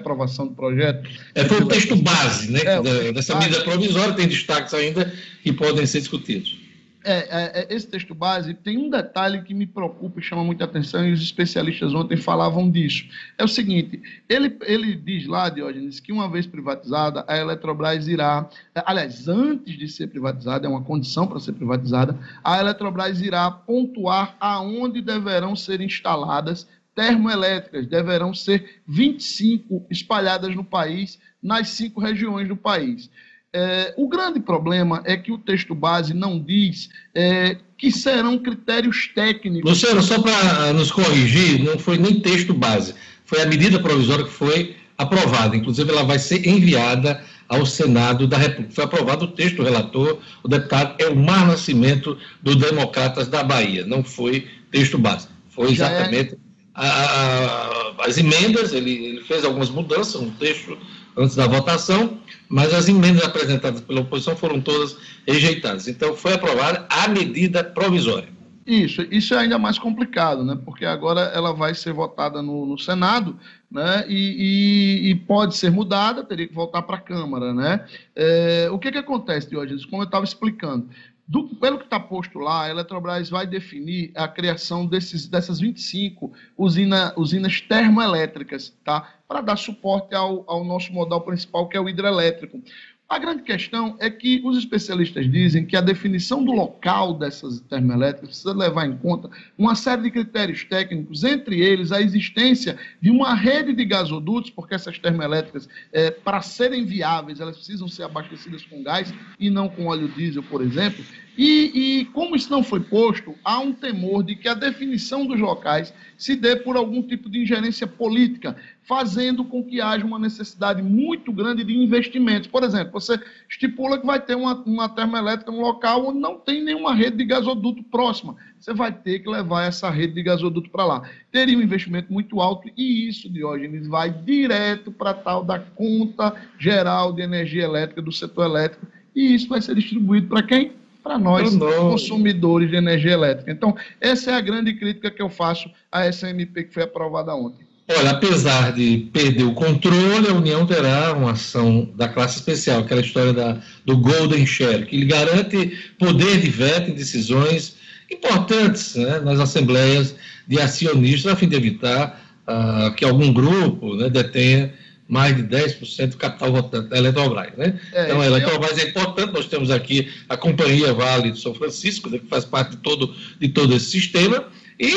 do projeto. É, foi o texto base, né? É, dessa medida provisória, tem destaques ainda que podem ser discutidos. É, é, é, esse texto base tem um detalhe que me preocupa e chama muita atenção, e os especialistas ontem falavam disso. É o seguinte: ele, ele diz lá, Diógenes, que uma vez privatizada, a Eletrobras irá, aliás, antes de ser privatizada, é uma condição para ser privatizada, a Eletrobras irá pontuar aonde deverão ser instaladas termoelétricas, deverão ser 25 espalhadas no país, nas cinco regiões do país. É, o grande problema é que o texto base não diz é, que serão critérios técnicos. Luciano, só para nos corrigir, não foi nem texto base, foi a medida provisória que foi aprovada. Inclusive, ela vai ser enviada ao Senado da República. Foi aprovado o texto relator, o deputado Elmar Nascimento, do Democratas da Bahia. Não foi texto base. Foi é exatamente é... a, a, as emendas, ele, ele fez algumas mudanças no texto antes da votação, mas as emendas apresentadas pela oposição foram todas rejeitadas. Então, foi aprovada a medida provisória. Isso, isso é ainda mais complicado, né? Porque agora ela vai ser votada no, no Senado, né? E, e, e, pode ser mudada, teria que voltar para a Câmara, né? É, o que que acontece, Diogenes? Como eu estava explicando, do, pelo que está posto lá, a Eletrobras vai definir a criação desses, dessas 25 usina, usinas termoelétricas, tá? para dar suporte ao, ao nosso modal principal, que é o hidrelétrico. A grande questão é que os especialistas dizem que a definição do local dessas termoelétricas precisa levar em conta uma série de critérios técnicos, entre eles a existência de uma rede de gasodutos, porque essas termoelétricas, é, para serem viáveis, elas precisam ser abastecidas com gás e não com óleo diesel, por exemplo. E, e, como isso não foi posto, há um temor de que a definição dos locais se dê por algum tipo de ingerência política, fazendo com que haja uma necessidade muito grande de investimentos. Por exemplo, você estipula que vai ter uma, uma termoelétrica no local onde não tem nenhuma rede de gasoduto próxima. Você vai ter que levar essa rede de gasoduto para lá. Teria um investimento muito alto e isso, Diógenes, vai direto para tal da conta geral de energia elétrica do setor elétrico e isso vai ser distribuído para quem? Para nós, consumidores de energia elétrica. Então, essa é a grande crítica que eu faço a essa MP que foi aprovada ontem. Olha, apesar de perder o controle, a União terá uma ação da classe especial, aquela história da, do Golden Share, que lhe garante poder de veto em decisões importantes né, nas assembleias de acionistas, a fim de evitar uh, que algum grupo né, detenha mais de 10% do capital votante da Eletrobras. Né? É, então, a Eletrobras é importante, nós temos aqui a Companhia Vale de São Francisco, né, que faz parte de todo, de todo esse sistema, e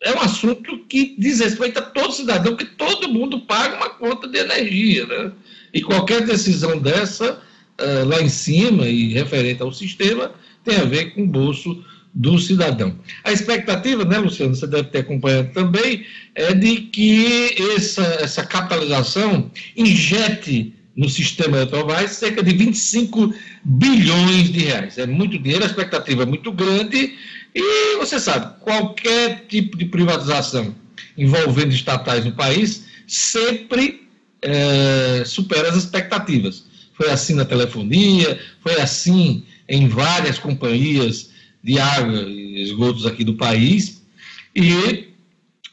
é um assunto que diz respeito a todo cidadão, porque todo mundo paga uma conta de energia, né? E qualquer decisão dessa, uh, lá em cima e referente ao sistema, tem a ver com o bolso do cidadão. A expectativa, né, Luciano, você deve ter acompanhado também, é de que essa, essa capitalização injete no sistema Eletrobras cerca de 25 bilhões de reais. É muito dinheiro, a expectativa é muito grande e você sabe, qualquer tipo de privatização envolvendo estatais no país sempre é, supera as expectativas. Foi assim na telefonia, foi assim em várias companhias de água e esgotos aqui do país. E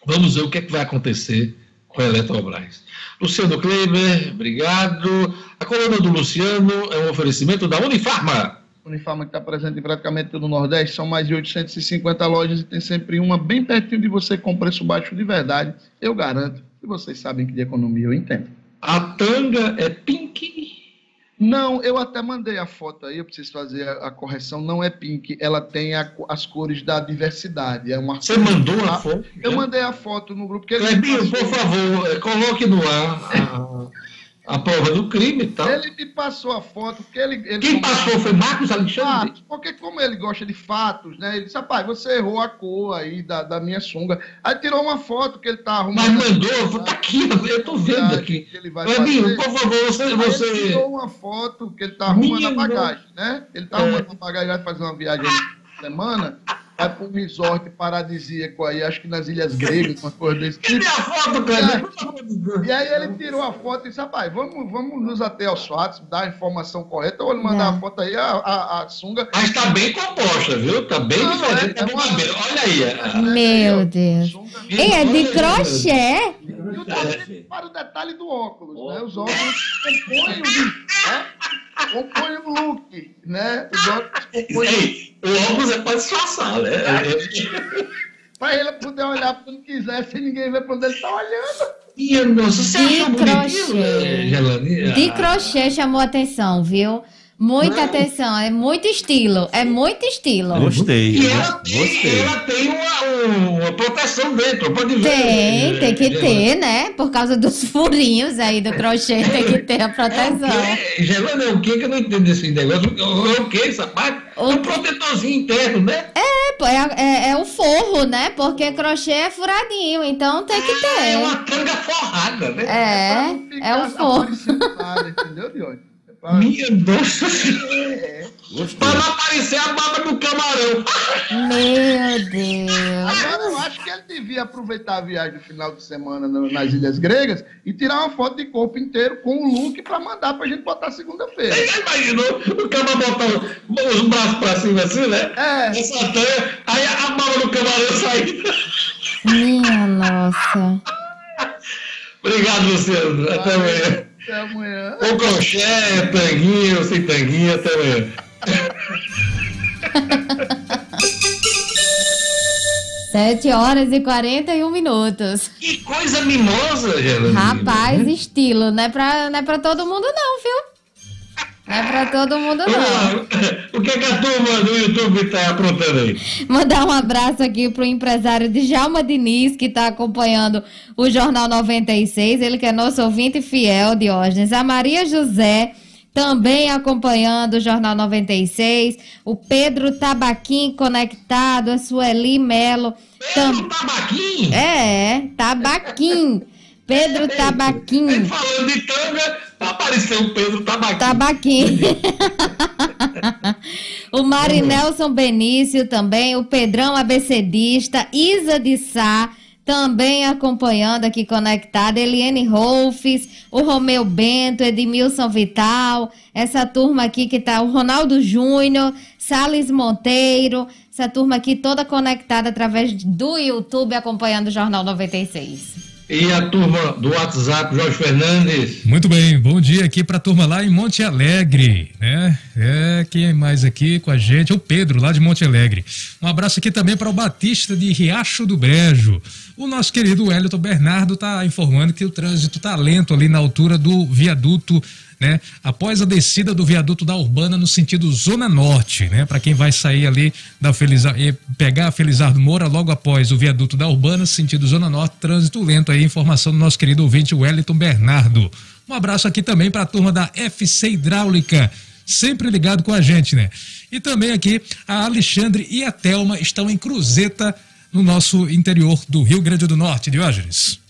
vamos ver o que, é que vai acontecer com a Eletrobras. Luciano Kleber, obrigado. A coluna do Luciano é um oferecimento da Unifarma. Unifarma que está presente em praticamente todo o Nordeste, são mais de 850 lojas e tem sempre uma bem pertinho de você com preço baixo de verdade. Eu garanto que vocês sabem que de economia eu entendo. A tanga é pink não, eu até mandei a foto aí, eu preciso fazer a, a correção. Não é pink, ela tem a, as cores da diversidade. É uma Você mandou a foto? Eu mandei a foto no grupo. Que Clebinho, por favor, coloque no ar <laughs> a, prova do crime e tal. Ele me passou a foto. Que ele, ele Quem passou foi Marcos Alexandre? Fatos, porque como ele gosta de fatos, né? Ele disse, rapaz, você errou a cor aí da, da minha sunga. Aí tirou uma foto que ele tá arrumando. Mas mandou, tá aqui, eu tô vendo aqui. Ele vai por favor, você... Aí você... Ele tirou uma foto que ele tá arrumando Minha a bagagem, né? Ele tá é. arrumando a bagagem, vai fazer uma viagem semana vai para um resort paradisíaco aí, acho que nas Ilhas Gregas, uma coisa desse tipo. Cadê a foto, cara? E aí ele tirou a foto e disse, rapaz, vamos, vamos nos até aos fatos, dar a informação correta, ou ele mandar a foto aí, a, a, a sunga. Mas tá bem composta, viu? Tá bem Não, diferente. É, é uma... Olha aí. Meu Deus. Ei, é de crochê. E o para o detalhe do óculos, né? Os óculos compõem o né? compõem o look, né? Óculos compõem o óculos é para disfarçar, né? É. para ele poder olhar quando quiser, sem ninguém ver para onde ele está olhando. E, nossa, você de crochê. De crochê chamou atenção, viu? Muita não. atenção, é muito estilo, é muito estilo. Gostei. E ela tem, gostei. Ela tem uma, uma, proteção dentro, pode ver. Tem, tem que ter, né? Por causa dos <laughs> furinhos aí do crochê, tem que ter a proteção. É, Gelana, é o que que eu não entendo desse negócio? É o que essa parte? O... É um protetorzinho interno, né? É, é, é, é, o forro, né? Porque crochê é furadinho, então tem que ah, ter. É uma canga forrada, né? É, é o forro. Entendeu, Dione? Minha nossa senhora. Para não aparecer a baba do camarão. Meu Deus. Agora eu acho que ele devia aproveitar a viagem no final de semana nas Ilhas Gregas e tirar uma foto de corpo inteiro com o look para mandar pra gente botar segunda-feira. Você imaginou o cara botar os braços pra cima assim, né? É. Essa tanha, aí a baba do camarão saindo. Minha nossa. Obrigado, Luciano. Até amanhã. Até amanhã. Com crochê, tanguinho, sem tanguinho, até amanhã. <laughs> Sete horas e quarenta e um minutos. Que coisa mimosa, Geraldine. Rapaz, estilo. Não é, pra, não é pra todo mundo, não, viu? Não é pra todo mundo, não. <laughs> O que, é que a turma do YouTube tá aprontando aí? Mandar um abraço aqui pro empresário Djalma Diniz, que tá acompanhando o Jornal 96. Ele que é nosso ouvinte fiel, Diógenes. A Maria José, também acompanhando o Jornal 96. O Pedro Tabaquim conectado, a Sueli Melo. Pedro tam... Tabaquim? É, Tabaquim. <laughs> Pedro Tabaquim. Ele falando de tanga, apareceu <laughs> o Pedro Tabaquim. Tabaquim. o Marinelson Benício também, o Pedrão Abecedista, Isa de Sá, também acompanhando aqui conectada, Eliane Rolfes, o Romeu Bento, Edmilson Vital, essa turma aqui que tá, o Ronaldo Júnior, Sales Monteiro, essa turma aqui toda conectada através do YouTube acompanhando o Jornal 96. E a turma do WhatsApp, Jorge Fernandes. Muito bem, bom dia aqui para a turma lá em Monte Alegre, né? É, quem mais aqui com a gente? O Pedro, lá de Monte Alegre. Um abraço aqui também para o Batista de Riacho do Brejo. O nosso querido Wellington Bernardo está informando que o trânsito está lento ali na altura do viaduto né? Após a descida do viaduto da Urbana no sentido Zona Norte, né? Para quem vai sair ali da Felizar, pegar a Felizardo Moura logo após o viaduto da Urbana, sentido Zona Norte, trânsito lento aí, informação do nosso querido ouvinte Wellington Bernardo. Um abraço aqui também para a turma da FC Hidráulica sempre ligado com a gente, né? E também aqui a Alexandre e a Telma estão em Cruzeta, no nosso interior do Rio Grande do Norte, Diógenes.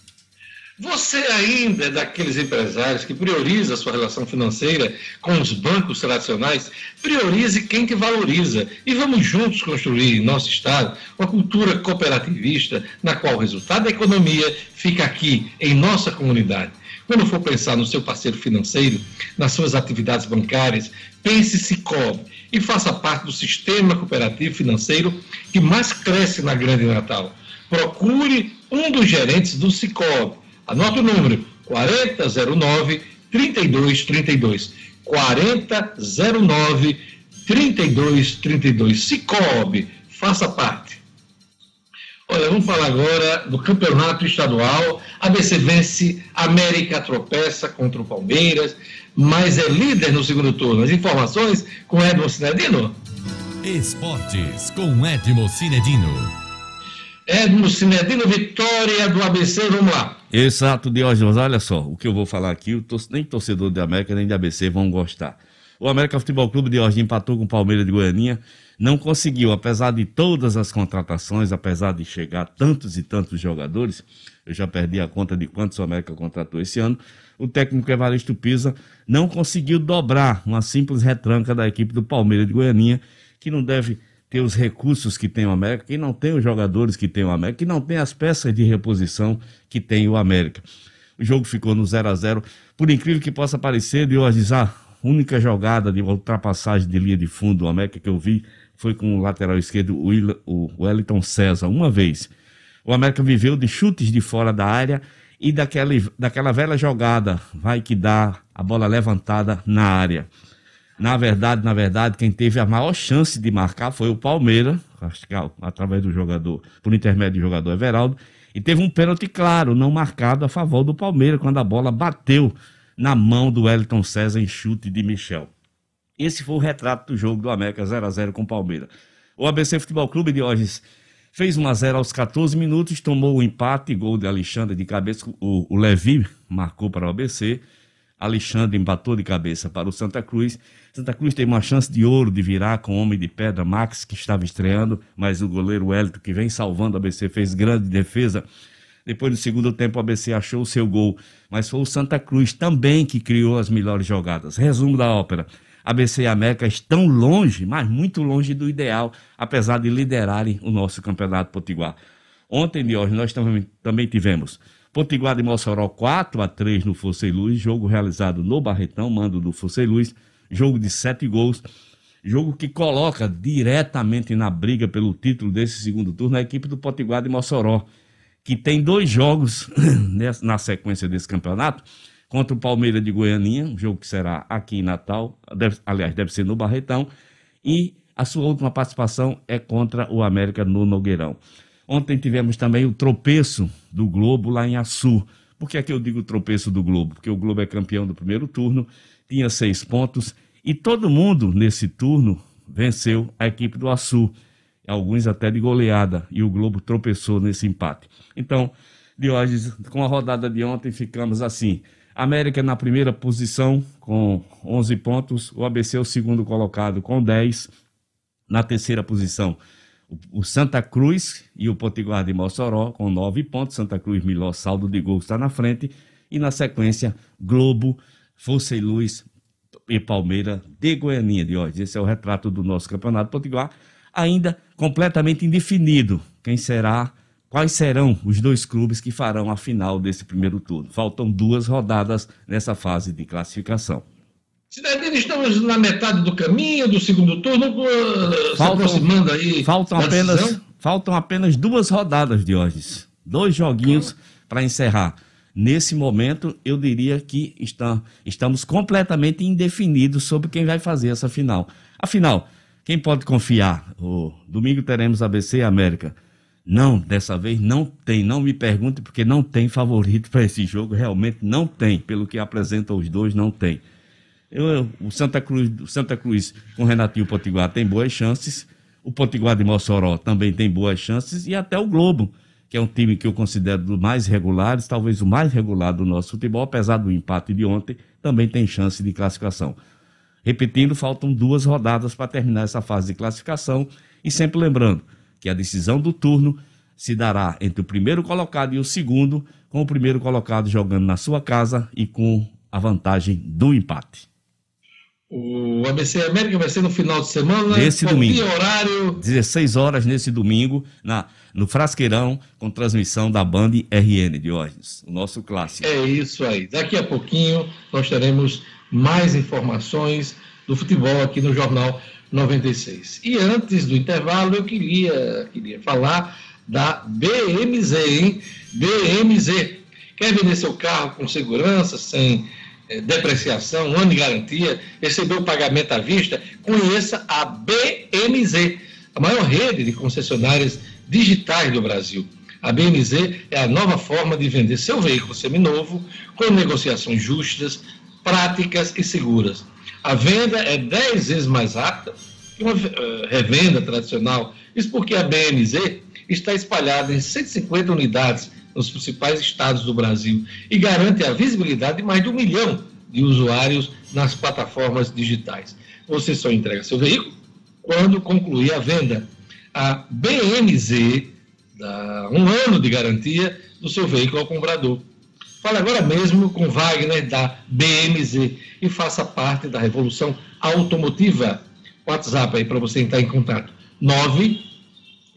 Você ainda é daqueles empresários que prioriza a sua relação financeira com os bancos tradicionais? Priorize quem te valoriza e vamos juntos construir em nosso Estado uma cultura cooperativista na qual o resultado da economia fica aqui, em nossa comunidade. Quando for pensar no seu parceiro financeiro, nas suas atividades bancárias, pense Cicobi e faça parte do sistema cooperativo financeiro que mais cresce na Grande Natal. Procure um dos gerentes do Cicobi Anote o número: 4009 3232. 4009 3232. Cicobi, faça parte. Olha, vamos falar agora do campeonato estadual. ABC vence, América tropeça contra o Palmeiras, mas é líder no segundo turno. As informações com Edmo Cinedino. Esportes com Edmo Cinedino. Edmo Cinedino, vitória do ABC, vamos lá. Exato, Diógenes, olha só, o que eu vou falar aqui, nem torcedor de América nem de ABC vão gostar. O América Futebol Clube de Diógenes empatou com o Palmeiras de Goianinha, não conseguiu, apesar de todas as contratações, apesar de chegar tantos e tantos jogadores, eu já perdi a conta de quantos o América contratou esse ano, o técnico Evaristo Pisa não conseguiu dobrar uma simples retranca da equipe do Palmeiras de Goianinha, que não deve ter os recursos que tem o América, que não tem os jogadores que tem o América, que não tem as peças de reposição que tem o América. O jogo ficou no 0 a 0 Por incrível que possa parecer, de hoje a única jogada de ultrapassagem de linha de fundo do América que eu vi foi com o lateral esquerdo, o Wellington César, uma vez. O América viveu de chutes de fora da área e daquela, daquela velha jogada, vai que dá a bola levantada na área. Na verdade, na verdade, quem teve a maior chance de marcar foi o Palmeiras, através do jogador, por intermédio do jogador Everaldo, e teve um pênalti claro, não marcado a favor do Palmeiras, quando a bola bateu na mão do Wellington César em chute de Michel. Esse foi o retrato do jogo do América 0 a 0 com o Palmeiras. O ABC Futebol Clube de hoje fez 1 a 0 aos 14 minutos, tomou o empate, gol de Alexandre de cabeça, o Levi marcou para o ABC. Alexandre empatou de cabeça para o Santa Cruz. Santa Cruz tem uma chance de ouro de virar com o homem de pedra Max, que estava estreando, mas o goleiro Wellington, que vem salvando o ABC, fez grande defesa. Depois do segundo tempo, o ABC achou o seu gol, mas foi o Santa Cruz também que criou as melhores jogadas. Resumo da ópera. ABC e América estão longe, mas muito longe do ideal, apesar de liderarem o nosso campeonato potiguar. Ontem de hoje nós também tivemos Potiguar de Mossoró 4 a 3 no Fossei Luz, jogo realizado no Barretão, mando do Fossei Luz, jogo de sete gols, jogo que coloca diretamente na briga pelo título desse segundo turno a equipe do Potiguar de Mossoró, que tem dois jogos <clears throat> na sequência desse campeonato, contra o Palmeiras de Goianinha, um jogo que será aqui em Natal, deve, aliás, deve ser no Barretão, e a sua última participação é contra o América no Nogueirão. Ontem tivemos também o tropeço do Globo lá em Açu. Por que é que eu digo tropeço do Globo? Porque o Globo é campeão do primeiro turno, tinha seis pontos e todo mundo nesse turno venceu a equipe do Açu, alguns até de goleada, e o Globo tropeçou nesse empate. Então, de hoje, com a rodada de ontem, ficamos assim. América na primeira posição com 11 pontos, o ABC é o segundo colocado com 10. Na terceira posição, o Santa Cruz e o Potiguar de Mossoró com nove pontos. Santa Cruz, melhor saldo de gols, está na frente. E na sequência, Globo, Força e Luz e Palmeira de Goianinha de hoje. Esse é o retrato do nosso campeonato Potiguar, ainda completamente indefinido. Quem será, quais serão os dois clubes que farão a final desse primeiro turno? Faltam duas rodadas nessa fase de classificação. Cidadino, estamos na metade do caminho do segundo turno, uh, faltam, se aproximando aí. Faltam apenas, faltam apenas duas rodadas, de hoje, Dois joguinhos para encerrar. Nesse momento, eu diria que está, estamos completamente indefinidos sobre quem vai fazer essa final. Afinal, quem pode confiar? O domingo teremos ABC e América. Não, dessa vez não tem. Não me pergunte, porque não tem favorito para esse jogo. Realmente não tem. Pelo que apresentam os dois, não tem. Eu, o Santa Cruz, o Santa Cruz com Renatinho Potiguar tem boas chances. O Potiguar de Mossoró também tem boas chances. E até o Globo, que é um time que eu considero dos mais regulares, talvez o mais regular do nosso futebol, apesar do empate de ontem, também tem chance de classificação. Repetindo, faltam duas rodadas para terminar essa fase de classificação e sempre lembrando que a decisão do turno se dará entre o primeiro colocado e o segundo, com o primeiro colocado jogando na sua casa e com a vantagem do empate. O ABC América vai ser no final de semana. Nesse domingo. horário. 16 horas nesse domingo, na, no Frasqueirão, com transmissão da Band RN, Diógenes, o nosso clássico. É isso aí. Daqui a pouquinho nós teremos mais informações do futebol aqui no Jornal 96. E antes do intervalo, eu queria, queria falar da BMZ, hein? BMZ. Quer vender seu carro com segurança, sem depreciação, um ano de garantia, receber o pagamento à vista? Conheça a BMZ, a maior rede de concessionárias digitais do Brasil. A BMZ é a nova forma de vender seu veículo seminovo com negociações justas, práticas e seguras. A venda é 10 vezes mais rápida que uma eh, revenda tradicional. Isso porque a BMZ está espalhada em 150 unidades nos principais estados do Brasil e garante a visibilidade de mais de um milhão de usuários nas plataformas digitais. Você só entrega seu veículo quando concluir a venda. A BMZ dá um ano de garantia do seu veículo ao comprador. Fale agora mesmo com Wagner da BMZ e faça parte da revolução automotiva. WhatsApp aí para você entrar em contato. 9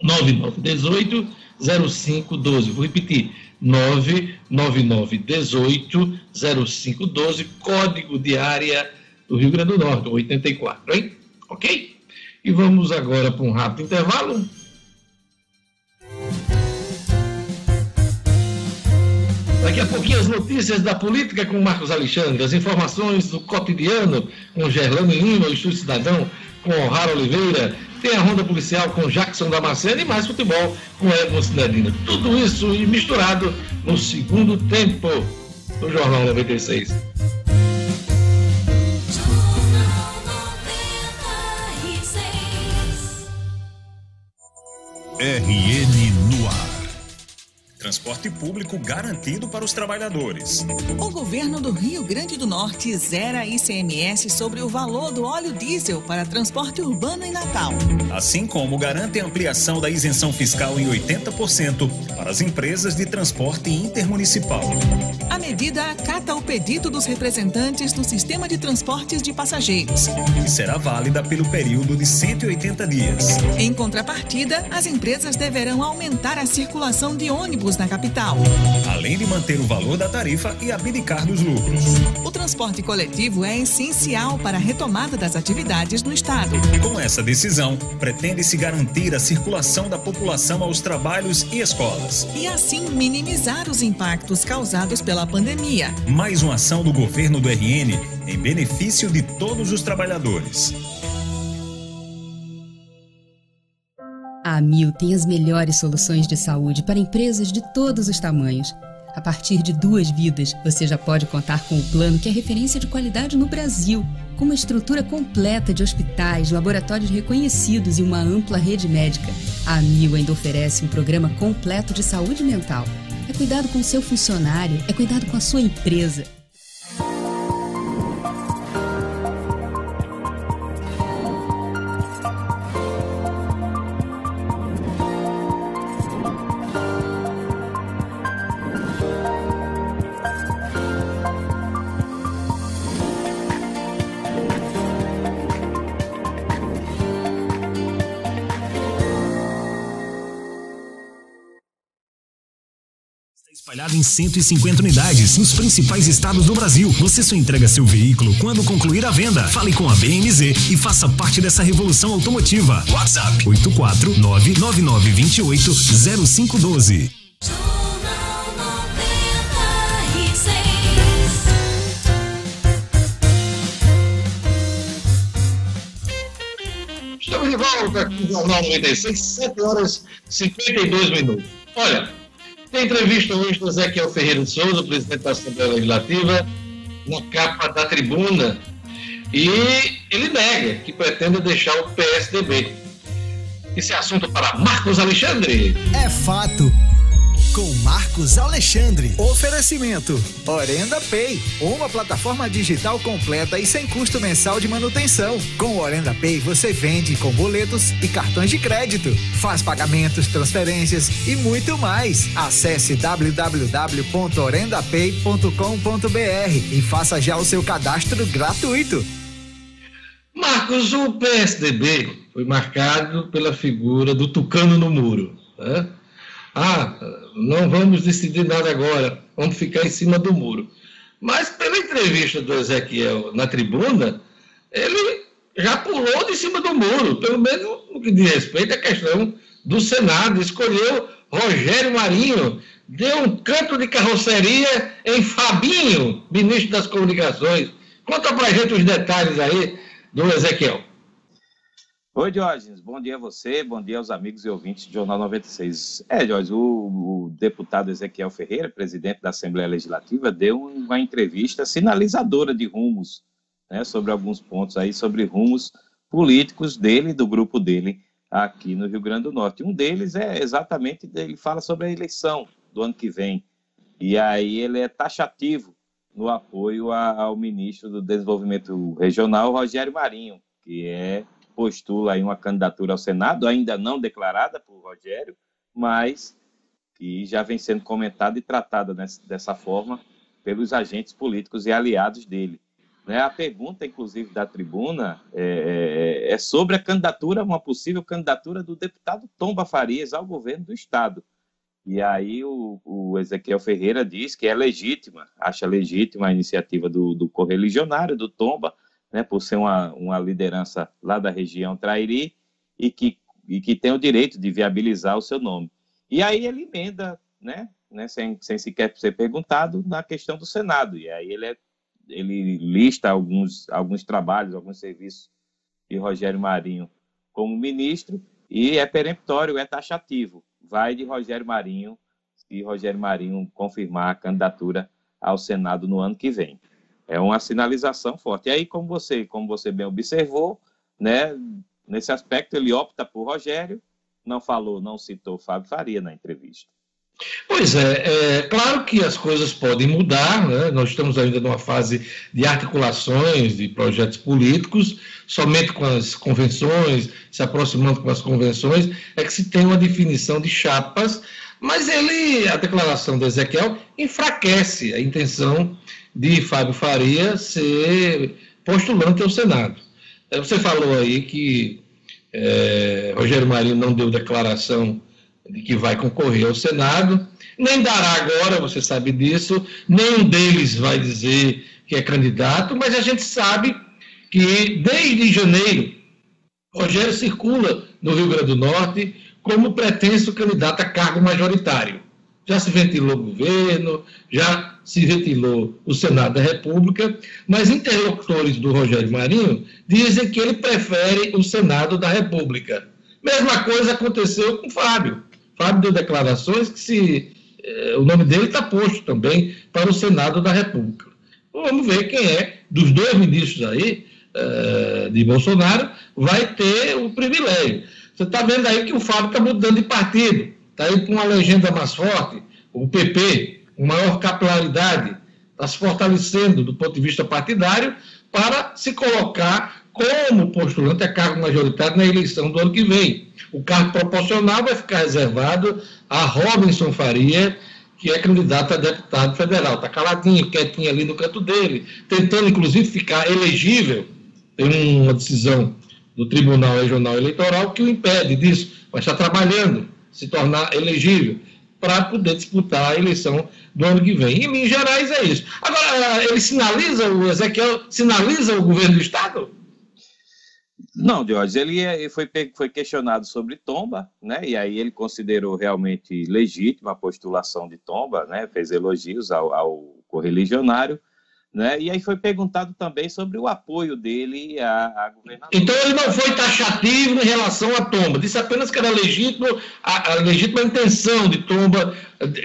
9918 0512. Vou repetir. 99918 0512, código de área do Rio Grande do Norte, 84, hein? Ok? E vamos agora para um rápido intervalo. Daqui a pouquinho as notícias da política com Marcos Alexandre, as informações do cotidiano com Gerlane Lima, o Estúdio Cidadão, com O'Hara Oliveira, tem a Ronda Policial com Jackson Damasceno e mais futebol com Edmo Cinedina. Tudo isso misturado no segundo tempo do Jornal 96. RN. Transporte público garantido para os trabalhadores. O governo do Rio Grande do Norte zera ICMS sobre o valor do óleo diesel para transporte urbano em Natal. Assim como garante a ampliação da isenção fiscal em 80% para as empresas de transporte intermunicipal. A medida acata o pedido dos representantes do sistema de transportes de passageiros. E será válida pelo período de 180 dias. Em contrapartida, as empresas deverão aumentar a circulação de ônibus na capital. Além de manter o valor da tarifa e abdicar dos lucros. O transporte coletivo é essencial para a retomada das atividades no estado. Com essa decisão, pretende-se garantir a circulação da população aos trabalhos e escolas. E assim minimizar os impactos causados pela pandemia. Mais uma ação do governo do RN em benefício de todos os trabalhadores. A Amil tem as melhores soluções de saúde para empresas de todos os tamanhos. A partir de duas vidas, você já pode contar com o plano que é referência de qualidade no Brasil, com uma estrutura completa de hospitais, laboratórios reconhecidos e uma ampla rede médica. A Amil ainda oferece um programa completo de saúde mental. É cuidado com seu funcionário, é cuidado com a sua empresa. Em 150 unidades nos principais estados do Brasil. Você só entrega seu veículo quando concluir a venda. Fale com a BMZ e faça parte dessa revolução automotiva. WhatsApp 84999280512. Estamos de volta aqui no Jornal 96, 7 horas e 52 minutos. Olha, tem entrevista hoje do Ezequiel Ferreira de Souza, presidente da Assembleia Legislativa, na capa da tribuna. E ele nega que pretende deixar o PSDB. Esse é assunto para Marcos Alexandre. É fato. Com Marcos Alexandre. Oferecimento: Orenda Pay, uma plataforma digital completa e sem custo mensal de manutenção. Com Orenda Pay você vende com boletos e cartões de crédito, faz pagamentos, transferências e muito mais. Acesse www.orendapay.com.br e faça já o seu cadastro gratuito. Marcos, o PSDB foi marcado pela figura do tucano no muro. Né? Não vamos decidir nada agora, vamos ficar em cima do muro. Mas pela entrevista do Ezequiel na tribuna, ele já pulou de cima do muro, pelo menos no que diz respeito à questão do Senado, escolheu Rogério Marinho, deu um canto de carroceria em Fabinho, ministro das Comunicações. Conta pra gente os detalhes aí do Ezequiel. Oi, Diógenes. Bom dia a você, bom dia aos amigos e ouvintes do Jornal 96. É, Diógenes, o, o, deputado Ezequiel Ferreira, presidente da Assembleia Legislativa, deu uma entrevista sinalizadora de rumos, né, sobre alguns pontos aí, sobre rumos políticos dele do grupo dele aqui no Rio Grande do Norte. Um deles é exatamente, ele fala sobre a eleição do ano que vem, e aí ele é taxativo no apoio ao ministro do Desenvolvimento Regional, Rogério Marinho, que é postula aí uma candidatura ao Senado, ainda não declarada por Rogério, mas que já vem sendo comentada e tratada dessa forma pelos agentes políticos e aliados dele. Né? A pergunta, inclusive, da tribuna é, é, é sobre a candidatura, uma possível candidatura do deputado Tomba Farias ao governo do Estado. E aí o, o, Ezequiel Ferreira diz que é legítima, acha legítima a iniciativa do, do correligionário, do Tomba, né, por ser uma, uma liderança lá da região Trairi e que, e que tem o direito de viabilizar o seu nome. E aí ele emenda, né, né, sem, sem sequer ser perguntado, na questão do Senado. E aí ele, é, ele lista alguns, alguns trabalhos, alguns serviços de Rogério Marinho como ministro e é peremptório, é taxativo. Vai de Rogério Marinho, se Rogério Marinho confirmar a candidatura ao Senado no ano que vem é uma sinalização forte. E aí, como você, como você bem observou, né, nesse aspecto ele opta por Rogério, não falou, não citou Fábio Faria na entrevista. Pois é, é claro que as coisas podem mudar, né? nós estamos ainda numa fase de articulações de projetos políticos, somente com as convenções, se aproximando com as convenções, é que se tem uma definição de chapas, mas ele, a declaração de Ezequiel, enfraquece a intenção de Fábio Faria ser postulante ao Senado. É, você falou aí que é, Rogério Marinho não deu declaração de que vai concorrer ao Senado, nem dará agora, você sabe disso, nenhum deles vai dizer que é candidato, mas a gente sabe que desde janeiro Rogério circula no Rio Grande do Norte como pretenso candidato a cargo majoritário. Já se ventilou o governo, já se ventilou o Senado da República, mas interlocutores do Rogério Marinho dizem que ele prefere o Senado da República. Mesma coisa aconteceu com Fábio. Fábio deu declarações que se eh, o nome dele está posto também para o Senado da República. Vamos ver quem é dos dois ministros aí eh, de Bolsonaro vai ter o privilégio. Você está vendo aí que o Fábio está mudando de partido, está aí com uma legenda mais forte, o PP, com maior capilaridade, está se fortalecendo do ponto de vista partidário para se colocar como postulante a cargo majoritário na eleição do ano que vem. O cargo proporcional vai ficar reservado a Robinson Faria, que é candidato a deputado federal. Está caladinho, quietinho ali no canto dele, tentando inclusive ficar elegível. Tem uma decisão do Tribunal Regional Eleitoral que o impede disso, mas está trabalhando, se tornar elegível para poder disputar a eleição do ano que vem. Em Minas Gerais é isso. Agora, ele sinaliza, o Ezequiel sinaliza o governo do Estado? Não, Diógenes, ele é, foi, foi questionado sobre Tomba, né? E aí ele considerou realmente legítima a postulação de Tomba, né? Fez elogios ao, ao correligionário, né? E aí foi perguntado também sobre o apoio dele à, à governadora. Então ele não foi taxativo em relação à Tomba, disse apenas que era legítimo, a, a legítima intenção de Tomba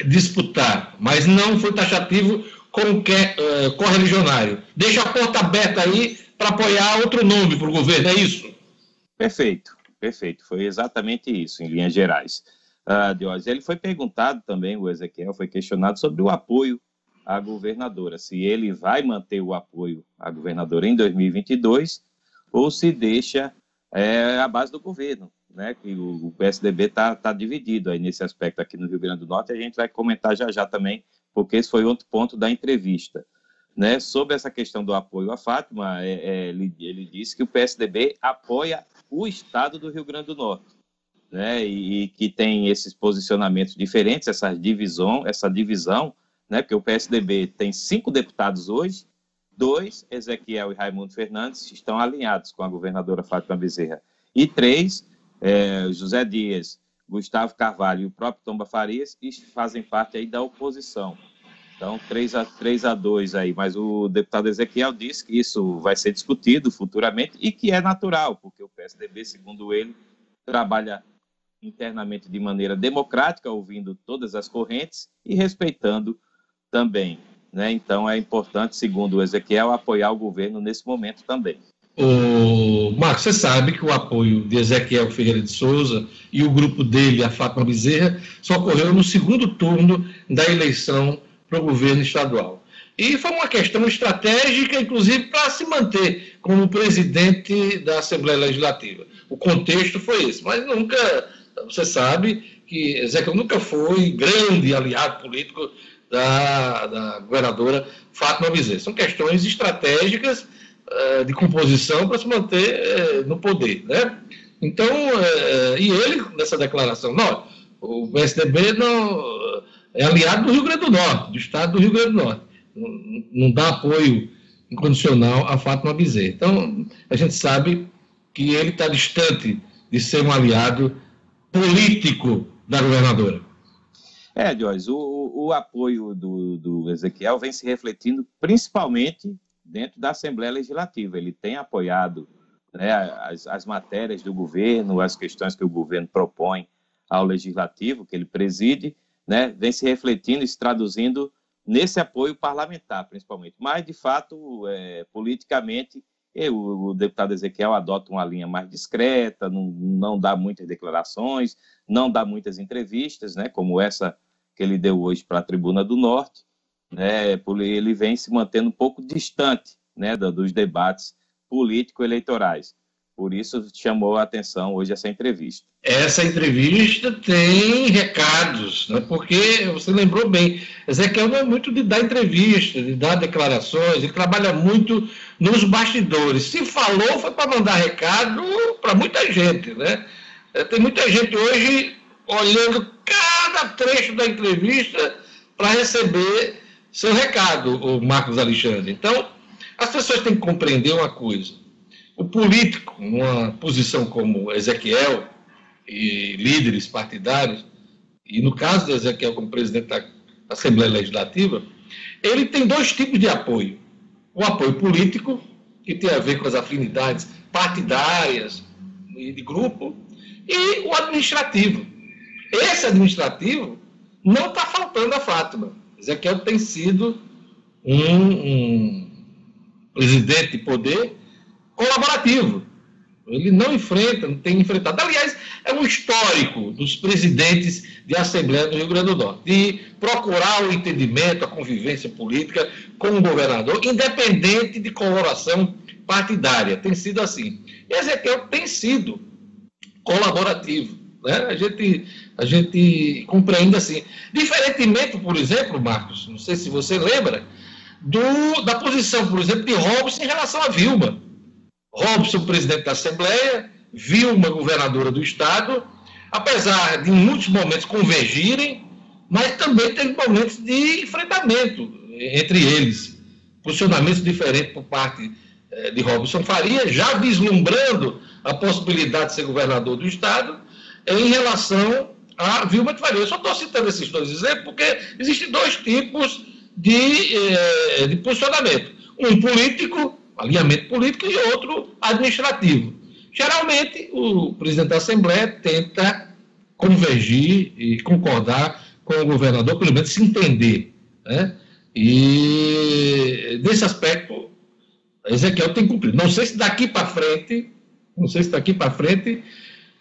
disputar, mas não foi taxativo com que, uh, correligionário. Deixa a porta aberta aí para apoiar outro nome para o governo, é isso? Perfeito, perfeito. Foi exatamente isso, em linhas gerais. uh, Diógenes, ele foi perguntado também, o Ezequiel foi questionado sobre o apoio à governadora, se ele vai manter o apoio à governadora em 2022 ou se deixa é, a base do governo, né? Que o, o PSDB está tá dividido aí nesse aspecto aqui no Rio Grande do Norte. A gente vai comentar já já também, porque esse foi outro ponto da entrevista. Né, sobre essa questão do apoio à Fátima, é, é, ele, ele disse que o PSDB apoia o Estado do Rio Grande do Norte, né, e, e que tem esses posicionamentos diferentes, essa divisão, essa divisão, né, porque o PSDB tem cinco deputados hoje, dois, Ezequiel e Raimundo Fernandes, estão alinhados com a governadora Fátima Bezerra, e três, é, José Dias, Gustavo Carvalho e o próprio Tomba Farias, fazem parte aí da oposição. Então, 3 a, 3 a 2 aí. Mas o deputado Ezequiel disse que isso vai ser discutido futuramente e que é natural, porque o PSDB, segundo ele, trabalha internamente de maneira democrática, ouvindo todas as correntes e respeitando também. Né? Então, é importante, segundo o Ezequiel, apoiar o governo nesse momento também. O Marcos, você sabe que o apoio de Ezequiel Ferreira de Souza e o grupo dele, a Fátima Bezerra, só ocorreu no segundo turno da eleição para o governo estadual. E foi uma questão estratégica, inclusive, para se manter como presidente da Assembleia Legislativa. O contexto foi esse, mas nunca, você sabe que Ezequiel nunca foi grande aliado político da, da governadora Fátima Bezerra. São questões estratégicas uh, de composição para se manter uh, no poder, né? Então, uh, e ele, nessa declaração, não, o PSDB não é aliado do Rio Grande do Norte, do estado do Rio Grande do Norte. Não, não dá apoio incondicional a Fátima Bezerra. Então, a gente sabe que ele está distante de ser um aliado político da governadora. É, Joyce, o, o apoio do, do Ezequiel vem se refletindo principalmente dentro da Assembleia Legislativa. Ele tem apoiado né, as, as matérias do governo, as questões que o governo propõe ao Legislativo, que ele preside, né, vem se refletindo e se traduzindo nesse apoio parlamentar, principalmente. Mas, de fato, é, politicamente, eu, o deputado Ezequiel adota uma linha mais discreta, não, não dá muitas declarações, não dá muitas entrevistas, né, como essa que ele deu hoje para a Tribuna do Norte. Né, ele vem se mantendo um pouco distante né, dos debates político-eleitorais. Por isso chamou a atenção hoje essa entrevista. Essa entrevista tem recados, né? porque você lembrou bem, Ezequiel não é muito de dar entrevista, de dar declarações, ele trabalha muito nos bastidores. Se falou, foi para mandar recado para muita gente. Né? É, tem muita gente hoje olhando cada trecho da entrevista para receber seu recado, o Marcos Alexandre. Então, as pessoas têm que compreender uma coisa o político, numa posição como Ezequiel e líderes partidários, e no caso de Ezequiel como presidente da Assembleia Legislativa, ele tem dois tipos de apoio. O apoio político, que tem a ver com as afinidades partidárias e de grupo, e o administrativo. Esse administrativo não está faltando a Fátima. Ezequiel tem sido um, um presidente de poder colaborativo. Ele não enfrenta, não tem enfrentado. Aliás, é um histórico dos presidentes de Assembleia do Rio Grande do Norte, de procurar o entendimento, a convivência política com o governador, independente de coloração partidária. Tem sido assim. E Ezequiel tem sido colaborativo. Né? A, gente, a gente compreende assim. Diferentemente, por exemplo, Marcos, não sei se você lembra, do, da posição, por exemplo, de Robson em relação a Vilma. Robson, presidente da Assembleia, Vilma, governadora do Estado, apesar de em muitos momentos convergirem, mas também teve momentos de enfrentamento entre eles, posicionamentos diferentes por parte eh, de Robson Faria, já vislumbrando a possibilidade de ser governador do Estado, em relação a Vilma de Faria. Eu só estou citando esses dois exemplos porque existem dois tipos de, eh, de posicionamento. Um político alinhamento político e outro administrativo. Geralmente, o presidente da Assembleia tenta convergir e concordar com o governador, pelo menos se entender. Né? E nesse aspecto, Ezequiel tem cumprido. Não sei se daqui para frente, não sei se daqui para frente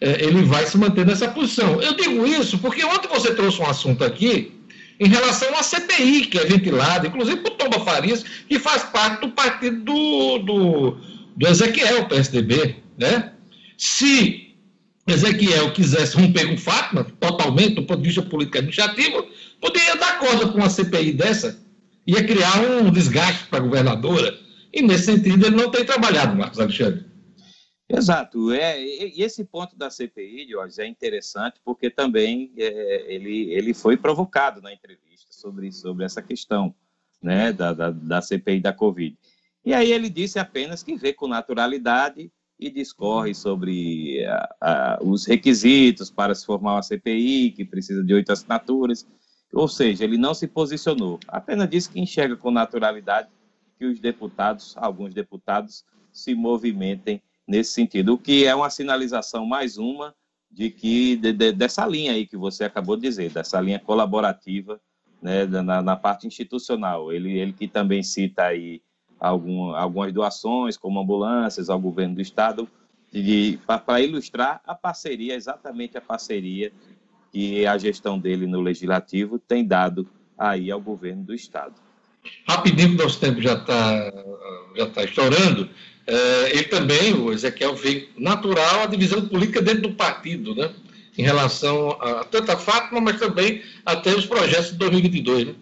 é, ele vai se manter nessa posição. Eu digo isso porque ontem você trouxe um assunto aqui em relação à CPI, que é ventilada, inclusive por Tomba Farias, que faz parte do partido do, do, do Ezequiel, PSDB. Né? Se Ezequiel quisesse romper com Fátima, totalmente, do ponto de vista político administrativo, poderia dar corda com uma CPI dessa, ia criar um desgaste para a governadora, e nesse sentido ele não tem trabalhado, Marcos Alexandre. Exato. É, e esse ponto da CPI, Jorge, é interessante porque também é, ele, ele foi provocado na entrevista sobre, sobre essa questão né, da, da, da CPI da Covid. E aí ele disse apenas que vê com naturalidade e discorre sobre a, a, os requisitos para se formar uma CPI, que precisa de oito assinaturas. Ou seja, ele não se posicionou, apenas disse que enxerga com naturalidade que os deputados, alguns deputados, se movimentem nesse sentido, o que é uma sinalização mais uma de que de, de, dessa linha aí que você acabou de dizer, dessa linha colaborativa, né, na, na parte institucional. Ele, ele que também cita aí algum, algumas doações, como ambulâncias ao governo do estado, para ilustrar a parceria, exatamente a parceria que a gestão dele no legislativo tem dado aí ao governo do estado. Rapidinho, nosso tempo já está já tá estourando. É, ele também, o Ezequiel, veio natural a divisão política dentro do partido, né? Em relação a tanto a Fátima, mas também até os projetos de 2022, né?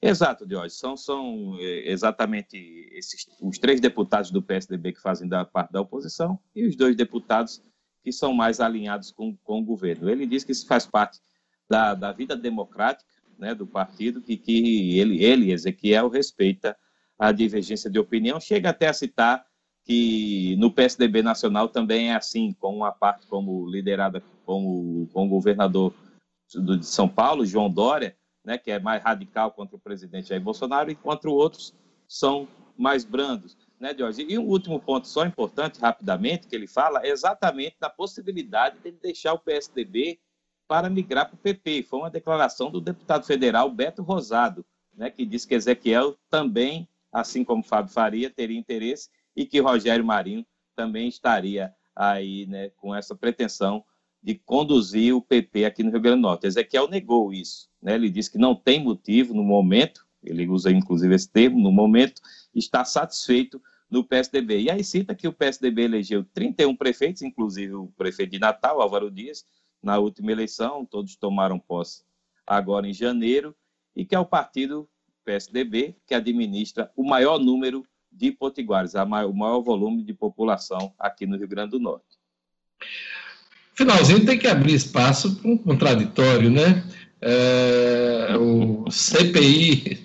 Exato, Diógenes. São, são é, exatamente esses, os três deputados do PSDB que fazem da parte da oposição e os dois deputados que são mais alinhados com, com o governo. Ele diz que isso faz parte da, da vida democrática né, do partido, que, que ele, ele, Ezequiel, respeita a divergência de opinião, chega até a citar que no PSDB nacional também é assim, com uma parte como liderada com o governador de São Paulo, João Dória, né, que é mais radical contra o presidente Jair Bolsonaro, enquanto outros são mais brandos. Né? E um último ponto só importante, rapidamente, que ele fala, é exatamente da possibilidade de deixar o PSDB para migrar para o PP. Foi uma declaração do deputado federal Beto Rosado, né, que disse que Ezequiel também, assim como Fábio Faria, teria interesse e que Rogério Marinho também estaria aí né, com essa pretensão de conduzir o PP aqui no Rio Grande do Norte. Ezequiel negou isso. Né? Ele disse que não tem motivo no momento, ele usa inclusive esse termo, no momento, está satisfeito no PSDB. E aí cita que o PSDB elegeu 31 prefeitos, inclusive o prefeito de Natal, Álvaro Dias, na última eleição, todos tomaram posse agora em janeiro, e que é o partido PSDB que administra o maior número de potiguares, o maior volume de população aqui no Rio Grande do Norte. Finalzinho tem que abrir espaço para um contraditório, né? É, o CPI,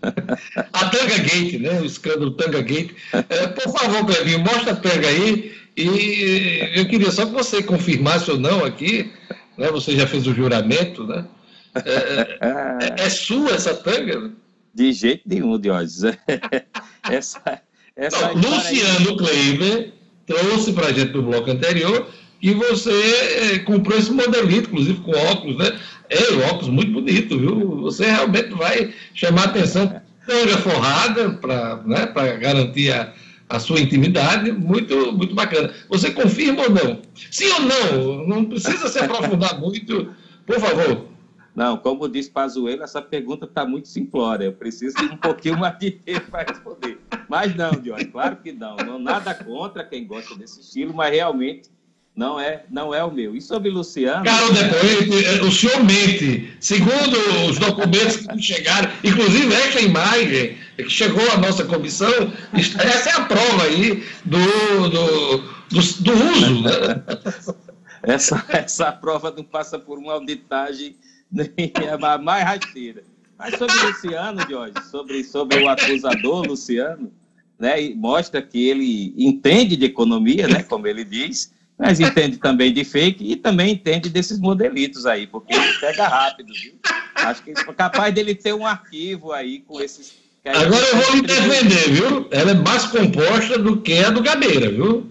<laughs> a Tanga Gate, né? O escândalo Tanga Gate. É, por favor, Clevinho, mostra a Tanga aí. E eu queria só que você confirmasse ou não aqui, né? Você já fez o juramento, né? É, é, é sua essa tanga? De jeito nenhum, Diógenes. <laughs> essa, essa Não, Luciano. Kleiber trouxe para a gente no bloco anterior e você é, comprou esse modelito, inclusive com óculos, né? É, óculos muito bonito, viu? Você realmente vai chamar atenção. Tanga forrada para né, garantir a, a sua intimidade, muito, muito bacana. Você confirma ou não? Sim ou não? Não precisa se aprofundar muito, por favor. Não, como disse Pazuello, essa pergunta está muito simplória. Eu preciso de um pouquinho mais de tempo para responder. Mas não, Diogo, claro que não. não. Nada contra quem gosta desse estilo, mas realmente não é, não é o meu. E sobre Luciano. Carol depois, o senhor mente. Segundo os documentos que chegaram, inclusive esta imagem que chegou à nossa comissão, essa é a prova aí do, do, do, do uso. Né? Essa, essa prova não passa por uma auditagem <laughs> a mais rasteira. Mas sobre o Luciano, Jorge, sobre, sobre o acusador Luciano, né, mostra que ele entende de economia, né, como ele diz, mas entende também de fake e também entende desses modelitos aí, porque ele pega rápido, viu? Acho que é capaz dele ter um arquivo aí com esses. Agora eu vou defender, viu? Ela é mais composta do que a do Gabeira, viu?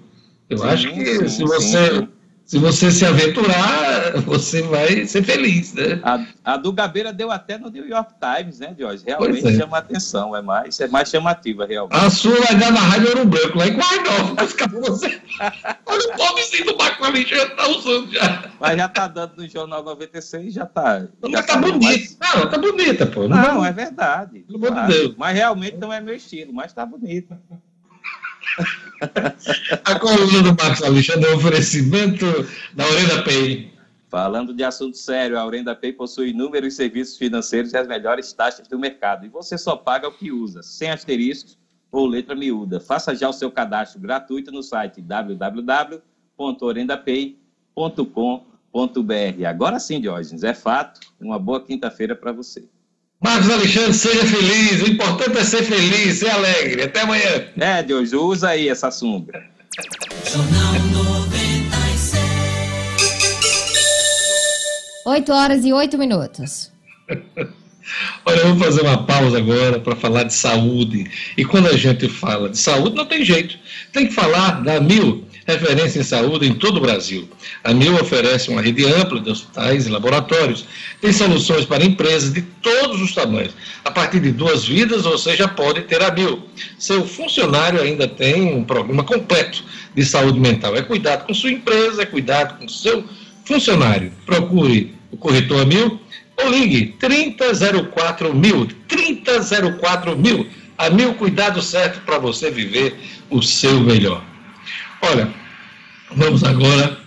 Eu sim, acho que sim, se você sim. Se você se aventurar, você vai ser feliz, né? A, a do Gabeira deu até no New York Times, né, Jorge? Realmente é. chama atenção, é mais, é mais chamativa, realmente. A sua vai dar na Rádio Ouro Branco, lá em Guardó, vai ficar com você. <laughs> Olha o pobrezinho do Marco já tá usando já. Mas já tá dando no Jornal 96, já tá. Não, já tá, tá bonita. Mais... Não, tá bonita, pô. Não, não é verdade. Pelo amor de Deus. Mas realmente não é meu estilo, mas tá bonita. <laughs> A coluna do Marcos Alexandre é um oferecimento da Orenda Pay. Falando de assunto sério, a Orenda Pay possui inúmeros serviços financeiros e as melhores taxas do mercado. E você só paga o que usa, sem asteriscos ou letra miúda. Faça já o seu cadastro gratuito no site www.orendapay.com.br. Agora sim, Diógenes, é fato. Uma boa quinta-feira para você. Marcos Alexandre, seja feliz. O importante é ser feliz, ser alegre. Até amanhã. É, Deus, usa aí essa sombra. Jornal 96. 8 horas e 8 minutos. <laughs> Olha, eu vou fazer uma pausa agora para falar de saúde. E quando a gente fala de saúde, não tem jeito. Tem que falar da Mil referência em saúde em todo o Brasil. A MIL oferece uma rede ampla de hospitais e laboratórios. Tem soluções para empresas de todos os tamanhos. A partir de duas vidas, você já pode ter a MIL. Seu funcionário ainda tem um programa completo de saúde mental. É cuidado com sua empresa, é cuidado com seu funcionário. Procure o corretor MIL ou ligue 3004 mil. 3004 mil. A mil cuidado certo para você viver o seu melhor. Olha, vamos agora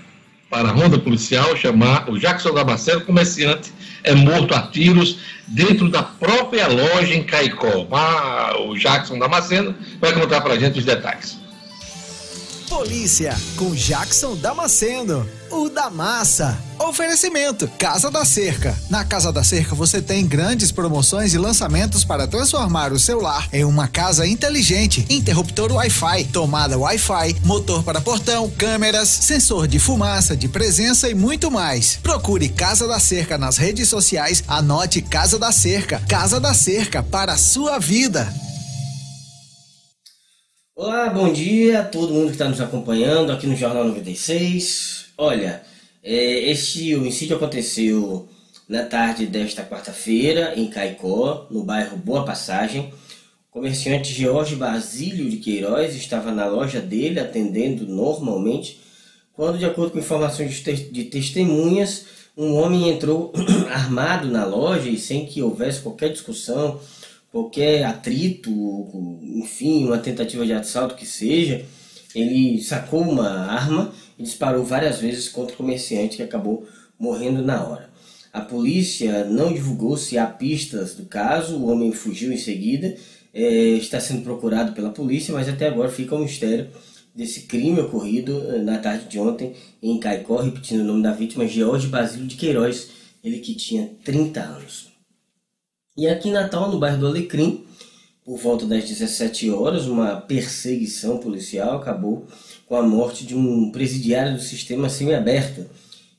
para a ronda policial chamar o Jackson Damasceno, comerciante, é morto a tiros dentro da própria loja em Caicó. Ah, o Jackson Damasceno vai contar para a gente os detalhes. Polícia com Jackson Damasceno, o da massa. Oferecimento Casa da Cerca. Na Casa da Cerca você tem grandes promoções e lançamentos para transformar o seu lar em uma casa inteligente. Interruptor Wi-Fi, tomada Wi-Fi, motor para portão, câmeras, sensor de fumaça, de presença e muito mais. Procure Casa da Cerca nas redes sociais. Anote Casa da Cerca. Casa da Cerca para a sua vida. Olá, bom dia a todo mundo que está nos acompanhando aqui no Jornal 96. Olha, é, este homicídio aconteceu na tarde desta quarta-feira em Caicó, no bairro Boa Passagem. O comerciante Jorge Basílio de Queiroz estava na loja dele atendendo normalmente, quando, de acordo com informações de testemunhas, um homem entrou <clears throat> armado na loja e sem que houvesse qualquer discussão qualquer atrito, enfim, uma tentativa de assalto que seja, ele sacou uma arma e disparou várias vezes contra o comerciante que acabou morrendo na hora. A polícia não divulgou se há pistas do caso, o homem fugiu em seguida, é, está sendo procurado pela polícia, mas até agora fica um mistério desse crime ocorrido eh, na tarde de ontem em Caicó, repetindo o nome da vítima, George Basílio de Queiroz, ele que tinha 30 anos. E aqui em Natal, no bairro do Alecrim, por volta das 17 horas, uma perseguição policial acabou com a morte de um presidiário do sistema semiaberto. O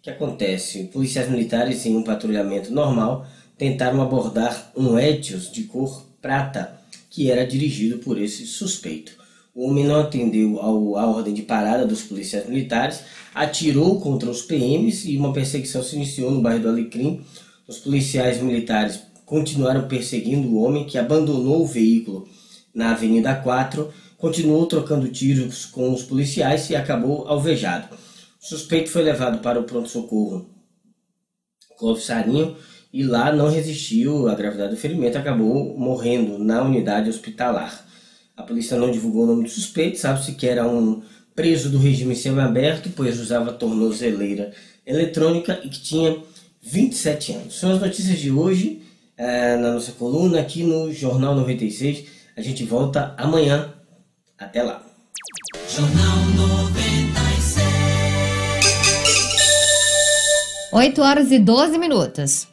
que acontece? Policiais militares, em um patrulhamento normal, tentaram abordar um Etios de cor prata, que era dirigido por esse suspeito. O homem não atendeu ao, à ordem de parada dos policiais militares, atirou contra os PMs e uma perseguição se iniciou no bairro do Alecrim. Os policiais militares continuaram perseguindo o homem que abandonou o veículo na Avenida 4, continuou trocando tiros com os policiais e acabou alvejado. O suspeito foi levado para o pronto-socorro Clóvis Sarinho e lá não resistiu à gravidade do ferimento, acabou morrendo na unidade hospitalar. A polícia não divulgou o nome do suspeito, sabe-se que era um preso do regime semiaberto, pois usava tornozeleira eletrônica e que tinha 27 anos. São as notícias de hoje é, na nossa coluna aqui no Jornal 96. A gente volta amanhã. Até lá. Jornal 96. 8 horas e 12 minutos.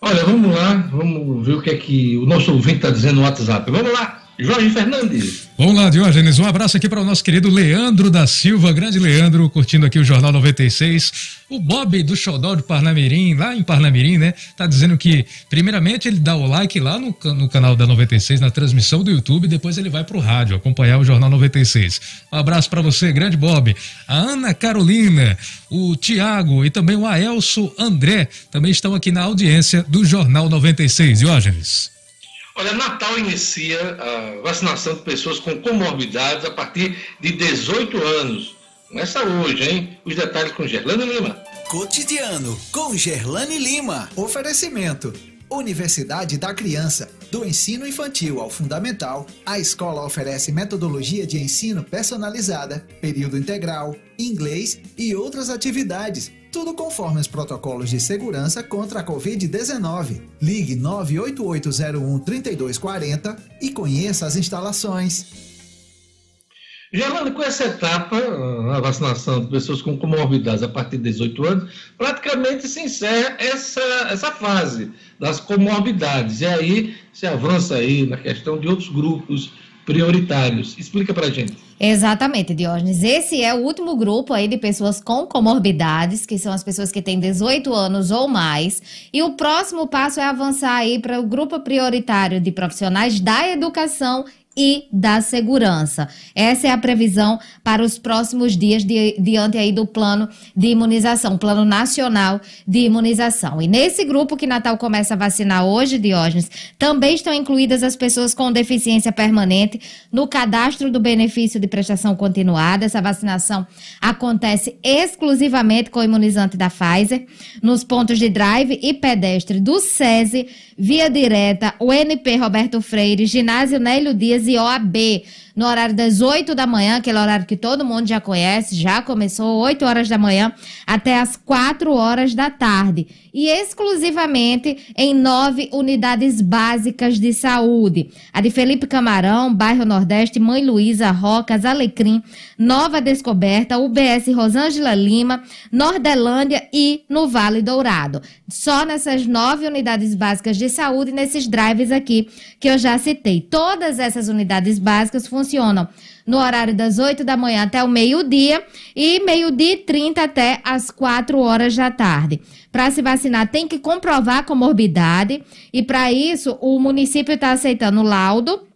Olha, vamos lá, vamos ver o que é que o nosso ouvinte está dizendo no WhatsApp. Vamos lá! Jorge Fernandes. Vamos lá, Diógenes. Um abraço aqui para o nosso querido Leandro da Silva, grande Leandro, curtindo aqui o Jornal 96. O Bob do Xodó de Parnamirim, lá em Parnamirim, né? Tá dizendo que, primeiramente, ele dá o like lá no, no canal da 96, na transmissão do YouTube, depois ele vai pro rádio acompanhar o Jornal 96. Um abraço para você, grande Bob. A Ana Carolina, o Tiago e também o Aelso André também estão aqui na audiência do Jornal 96. Diógenes. Olha, Natal inicia a vacinação de pessoas com comorbidades a partir de 18 anos. Começa hoje, hein? Os detalhes com Gerlane Lima. Cotidiano com Gerlane Lima. Oferecimento. Universidade da Criança. Do ensino infantil ao fundamental, a escola oferece metodologia de ensino personalizada, período integral, inglês e outras atividades tudo conforme os protocolos de segurança contra a Covid-19. Ligue 98801-3240 e conheça as instalações. Geraldo, com essa etapa, a vacinação de pessoas com comorbidades a partir de 18 anos, praticamente se encerra essa, essa fase das comorbidades. E aí se avança aí na questão de outros grupos prioritários. Explica para gente. Exatamente, Diógenes. Esse é o último grupo aí de pessoas com comorbidades, que são as pessoas que têm 18 anos ou mais. E o próximo passo é avançar aí para o grupo prioritário de profissionais da educação e da segurança. Essa é a previsão para os próximos dias de, diante aí do plano de imunização, plano nacional de imunização. E nesse grupo que Natal começa a vacinar hoje, Diógenes, também estão incluídas as pessoas com deficiência permanente no cadastro do benefício de prestação continuada. Essa vacinação acontece exclusivamente com o imunizante da Pfizer, nos pontos de drive e pedestre do SESI, via direta, o NP Roberto Freire, ginásio Nélio Dias e OAB no horário das 8 da manhã, aquele horário que todo mundo já conhece, já começou 8 horas da manhã até as 4 horas da tarde. E exclusivamente em nove unidades básicas de saúde. A de Felipe Camarão, Bairro Nordeste, Mãe Luísa, Rocas, Alecrim, Nova Descoberta, UBS Rosângela Lima, Nordelândia e no Vale Dourado. Só nessas nove unidades básicas de saúde, nesses drives aqui que eu já citei. Todas essas unidades básicas funcionam funcionam no horário das 8 da manhã até o meio-dia e meio-dia e 30 até as 4 horas da tarde. Para se vacinar, tem que comprovar comorbidade e, para isso, o município está aceitando laudo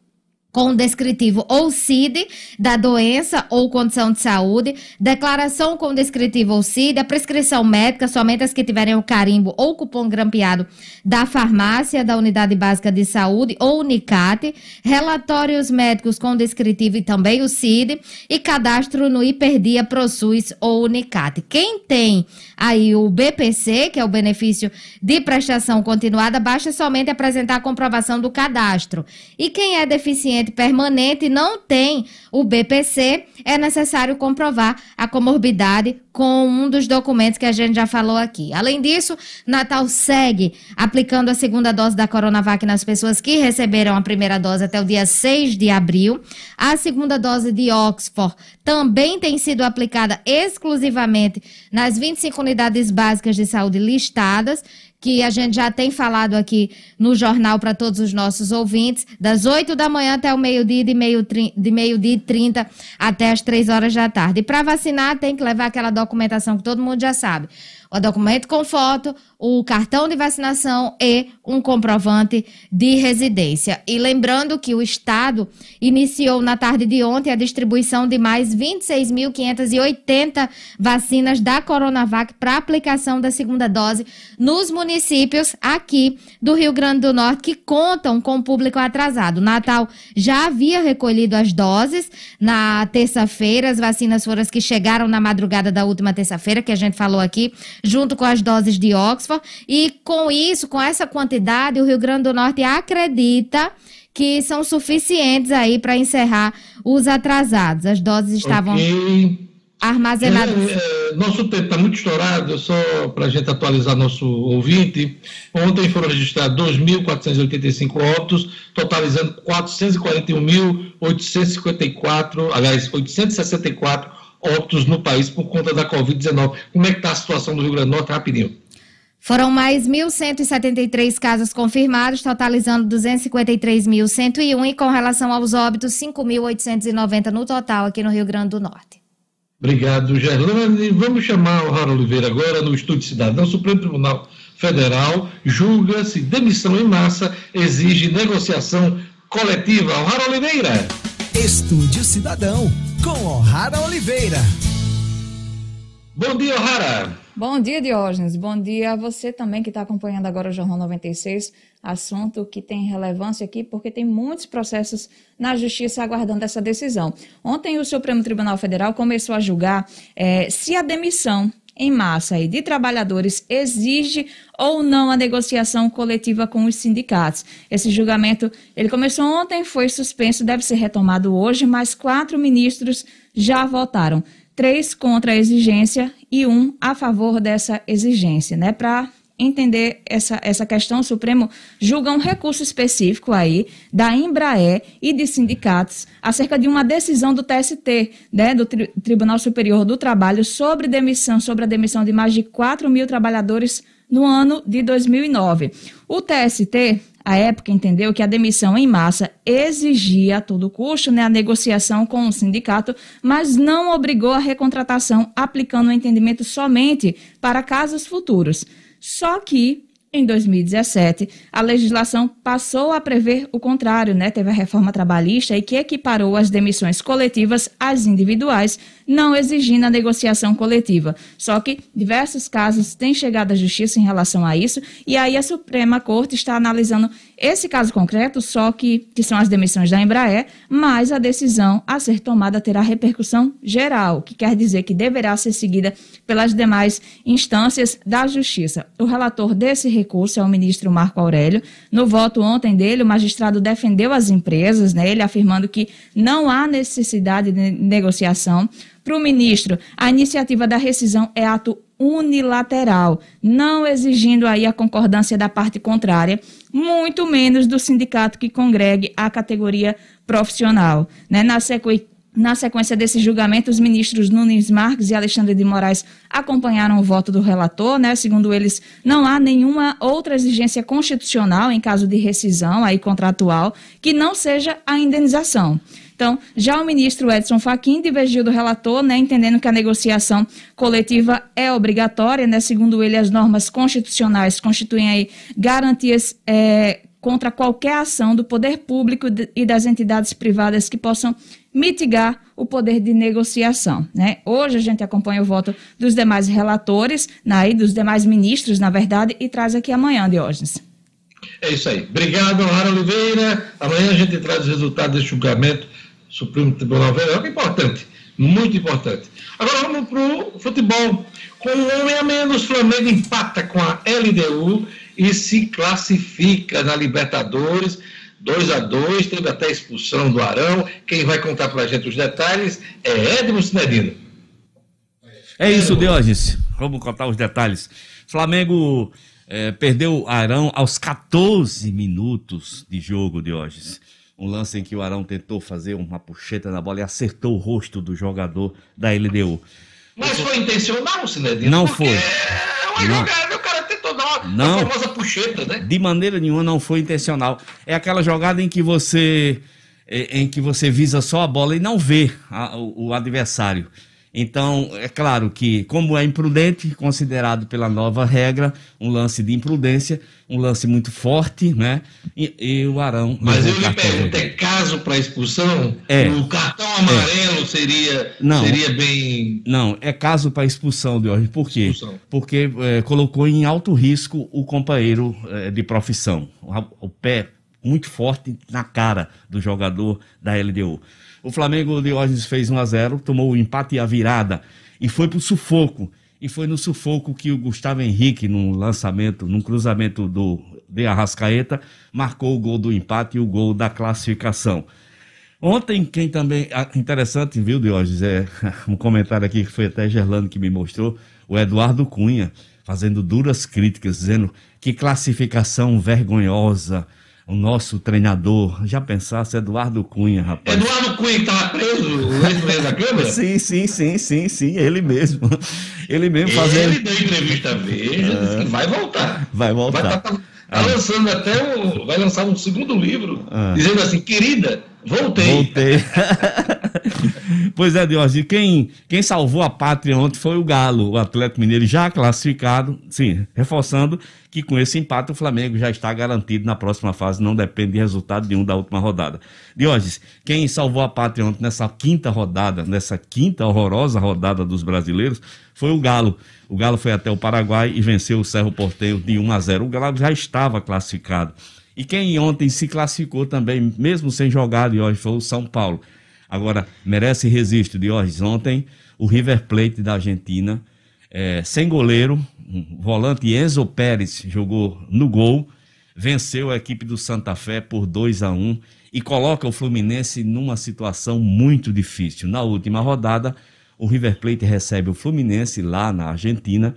com descritivo ou CID da doença ou condição de saúde, declaração com descritivo ou CID, a prescrição médica, somente as que tiverem o carimbo ou cupom grampeado da farmácia, da unidade básica de saúde ou Unicate, relatórios médicos com descritivo e também o CID e cadastro no Hiperdia, ProSUS ou Unicate. Quem tem aí o BPC, que é o benefício de prestação continuada, basta somente apresentar a comprovação do cadastro. E quem é deficiente permanente não tem o BPC, é necessário comprovar a comorbidade com um dos documentos que a gente já falou aqui. Além disso, Natal segue aplicando a segunda dose da Coronavac nas pessoas que receberam a primeira dose até o dia 6 de abril. A segunda dose de Oxford também tem sido aplicada exclusivamente nas 25 unidades básicas de saúde listadas que a gente já tem falado aqui no jornal para todos os nossos ouvintes, das 8 da manhã até o meio-dia, de meio-dia meio e 30 até as 3 horas da tarde. E para vacinar, tem que levar aquela documentação que todo mundo já sabe o documento com foto, o cartão de vacinação e um comprovante de residência. E lembrando que o Estado iniciou na tarde de ontem a distribuição de mais 26.580 vacinas da Coronavac para aplicação da segunda dose nos municípios aqui do Rio Grande do Norte que contam com o público atrasado. Natal já havia recolhido as doses na terça-feira, as vacinas foram as que chegaram na madrugada da última terça-feira, que a gente falou aqui junto com as doses de Oxford. E com isso, com essa quantidade, o Rio Grande do Norte acredita que são suficientes aí para encerrar os atrasados. As doses estavam okay. armazenadas. É, é, nosso tempo está muito estourado, só para a gente atualizar nosso ouvinte. Ontem foram registrados 2.485 óbitos, totalizando 441.854, aliás, 864 óbitos no país por conta da Covid-19. Como é que está a situação do Rio Grande do Norte? Rapidinho. Foram mais 1.173 casos confirmados, totalizando 253.101 e com relação aos óbitos, 5.890 no total aqui no Rio Grande do Norte. Obrigado, Gerlane. Vamos chamar o Raro Oliveira agora no Estúdio Cidadão. O Supremo Tribunal Federal julga se demissão em massa exige negociação coletiva. O Raro Oliveira. Estúdio Cidadão, com O'Hara Oliveira. Bom dia, O'Hara. Bom dia, Diógenes. Bom dia a você também que está acompanhando agora o Jornal 96. Assunto que tem relevância aqui porque tem muitos processos na Justiça aguardando essa decisão. Ontem, o Supremo Tribunal Federal começou a julgar eh, se a demissão em massa aí de trabalhadores exige ou não a negociação coletiva com os sindicatos. Esse julgamento, ele começou ontem, foi suspenso, deve ser retomado hoje, mas quatro ministros já votaram três contra a exigência e um a favor dessa exigência, né? Para entender essa, essa questão, o Supremo julga um recurso específico aí da Embraer e de sindicatos acerca de uma decisão do TST, né, do Tri Tribunal Superior do Trabalho, sobre demissão, sobre a demissão de mais de 4 mil trabalhadores no ano de 2009. O TST a época entendeu que a demissão em massa exigia a todo custo né, a negociação com o sindicato, mas não obrigou a recontratação, aplicando o entendimento somente para casos futuros. Só que em 2017, a legislação passou a prever o contrário, né? Teve a reforma trabalhista e que equiparou as demissões coletivas às individuais, não exigindo a negociação coletiva. Só que diversos casos têm chegado à justiça em relação a isso, e aí a Suprema Corte está analisando esse caso concreto, só que, que são as demissões da Embraer, mas a decisão a ser tomada terá repercussão geral, que quer dizer que deverá ser seguida pelas demais instâncias da Justiça. O relator desse recurso é o ministro Marco Aurélio. No voto ontem dele, o magistrado defendeu as empresas, né, ele afirmando que não há necessidade de negociação. Para o ministro, a iniciativa da rescisão é ato unilateral, não exigindo aí a concordância da parte contrária, muito menos do sindicato que congregue a categoria profissional. Né? Na sequência na sequência desse julgamento, os ministros Nunes Marques e Alexandre de Moraes acompanharam o voto do relator, né? Segundo eles, não há nenhuma outra exigência constitucional em caso de rescisão aí contratual que não seja a indenização. Então, já o ministro Edson Fachin divergiu do relator, né, entendendo que a negociação coletiva é obrigatória, né, segundo ele, as normas constitucionais constituem aí garantias é, contra qualquer ação do poder público e das entidades privadas que possam mitigar o poder de negociação. Né? Hoje a gente acompanha o voto dos demais relatores, né, dos demais ministros, na verdade, e traz aqui amanhã, Diógenes. É isso aí. Obrigado, Lara Oliveira. Amanhã a gente traz os resultados desse julgamento Supremo Tribunal Federal, que é importante, muito importante. Agora vamos para o futebol. Com um homem a menos, Flamengo empata com a LDU e se classifica na Libertadores. 2 a 2 teve até expulsão do Arão. Quem vai contar para a gente os detalhes é Edmo Sinedino. É isso, Diógenes. Vamos contar os detalhes. Flamengo é, perdeu Arão aos 14 minutos de jogo, Diógenes um lance em que o Arão tentou fazer uma puxeta na bola e acertou o rosto do jogador da LDU. Mas foi intencional, Sinedino? Não foi. É uma Não. jogada, o cara tentou dar uma, Não. famosa puxeta, né? De maneira nenhuma não foi intencional. É aquela jogada em que você eh, em que você visa só a bola e não vê a- o, o adversário. Então, é claro que, como é imprudente, considerado pela nova regra, um lance de imprudência, um lance muito forte, né? E, e o Arão. Mas eu lhe cartão pergunto, é caso para expulsão? É. O cartão amarelo seria, Não. seria bem. Não, é caso para expulsão de hoje. Por quê? Expulsão. Porque eh, colocou em alto risco o companheiro eh, de profissão. O, o pé muito forte na cara do jogador da LDU. O Flamengo de Diógenes fez 1 a 0 tomou o empate e a virada e foi pro sufoco. E foi no sufoco que o Gustavo Henrique, num lançamento, num cruzamento do de Arrascaeta, marcou o gol do empate e o gol da classificação. Ontem, quem também. ah, Interessante, viu, Diógenes? É, <laughs> um comentário aqui que foi até Gerlando que me mostrou, o Eduardo Cunha, fazendo duras críticas, dizendo que classificação vergonhosa, o nosso treinador, já pensasse, Eduardo Cunha, rapaz. Eduardo Cunha que estava preso, o ex-presidente da Câmara? <laughs> Sim, sim, sim, sim, sim, ele mesmo. Ele mesmo fazendo. Ele deu entrevista à Veja, disse que vai voltar. Vai voltar. Vai tá, tá- tá lançando até um, vai lançar um segundo livro, Ah. dizendo assim, querida, voltei. Voltei. <laughs> pois é, Diógenes, quem, quem salvou a pátria ontem foi o Galo, o Atlético Mineiro já classificado, sim, reforçando que com esse empate o Flamengo já está garantido na próxima fase, não depende de resultado nenhum da última rodada. Diógenes, quem salvou a pátria ontem nessa quinta rodada, nessa quinta horrorosa rodada dos brasileiros, foi o Galo. O Galo foi até o Paraguai e venceu o Cerro Porteiro de 1 a 0. O Galo já estava classificado. E quem ontem se classificou também, mesmo sem jogar, Diógenes, foi o São Paulo. Agora, merece registro, Diógenes. Ontem, o River Plate da Argentina, eh, sem goleiro, um volante Enzo Pérez jogou no gol, venceu a equipe do Santa Fé por 2 a 1 e coloca o Fluminense numa situação muito difícil. Na última rodada, o River Plate recebe o Fluminense lá na Argentina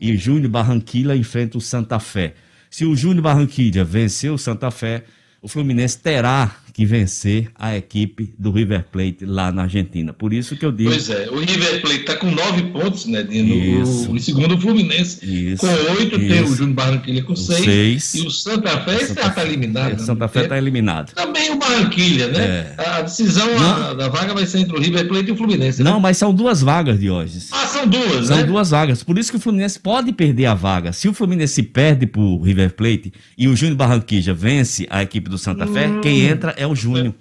e Júnior Barranquilla enfrenta o Santa Fé. Se o Júnior Barranquilla vencer o Santa Fé, o Fluminense terá que vencer a equipe do River Plate lá na Argentina. Por isso que eu digo. Pois é, o River Plate está com nove pontos, né, Dino? Isso. O, em segundo o Fluminense. Isso, com oito, tem o. Júnior Barranquilla com seis, seis. E o Santa Fé está eliminado. É, né? Santa Fé está eliminado. Também o Barranquilla, né? É. A decisão a- da vaga vai ser entre o River Plate e o Fluminense. né? Não, mas são duas vagas de hoje. Ah, são duas, São né? duas vagas. Por isso que o Fluminense pode perder a vaga. Se o Fluminense perde para o River Plate e o Júnior Barranquilla vence a equipe do Santa Fé, Hum. quem entra é o Júnior.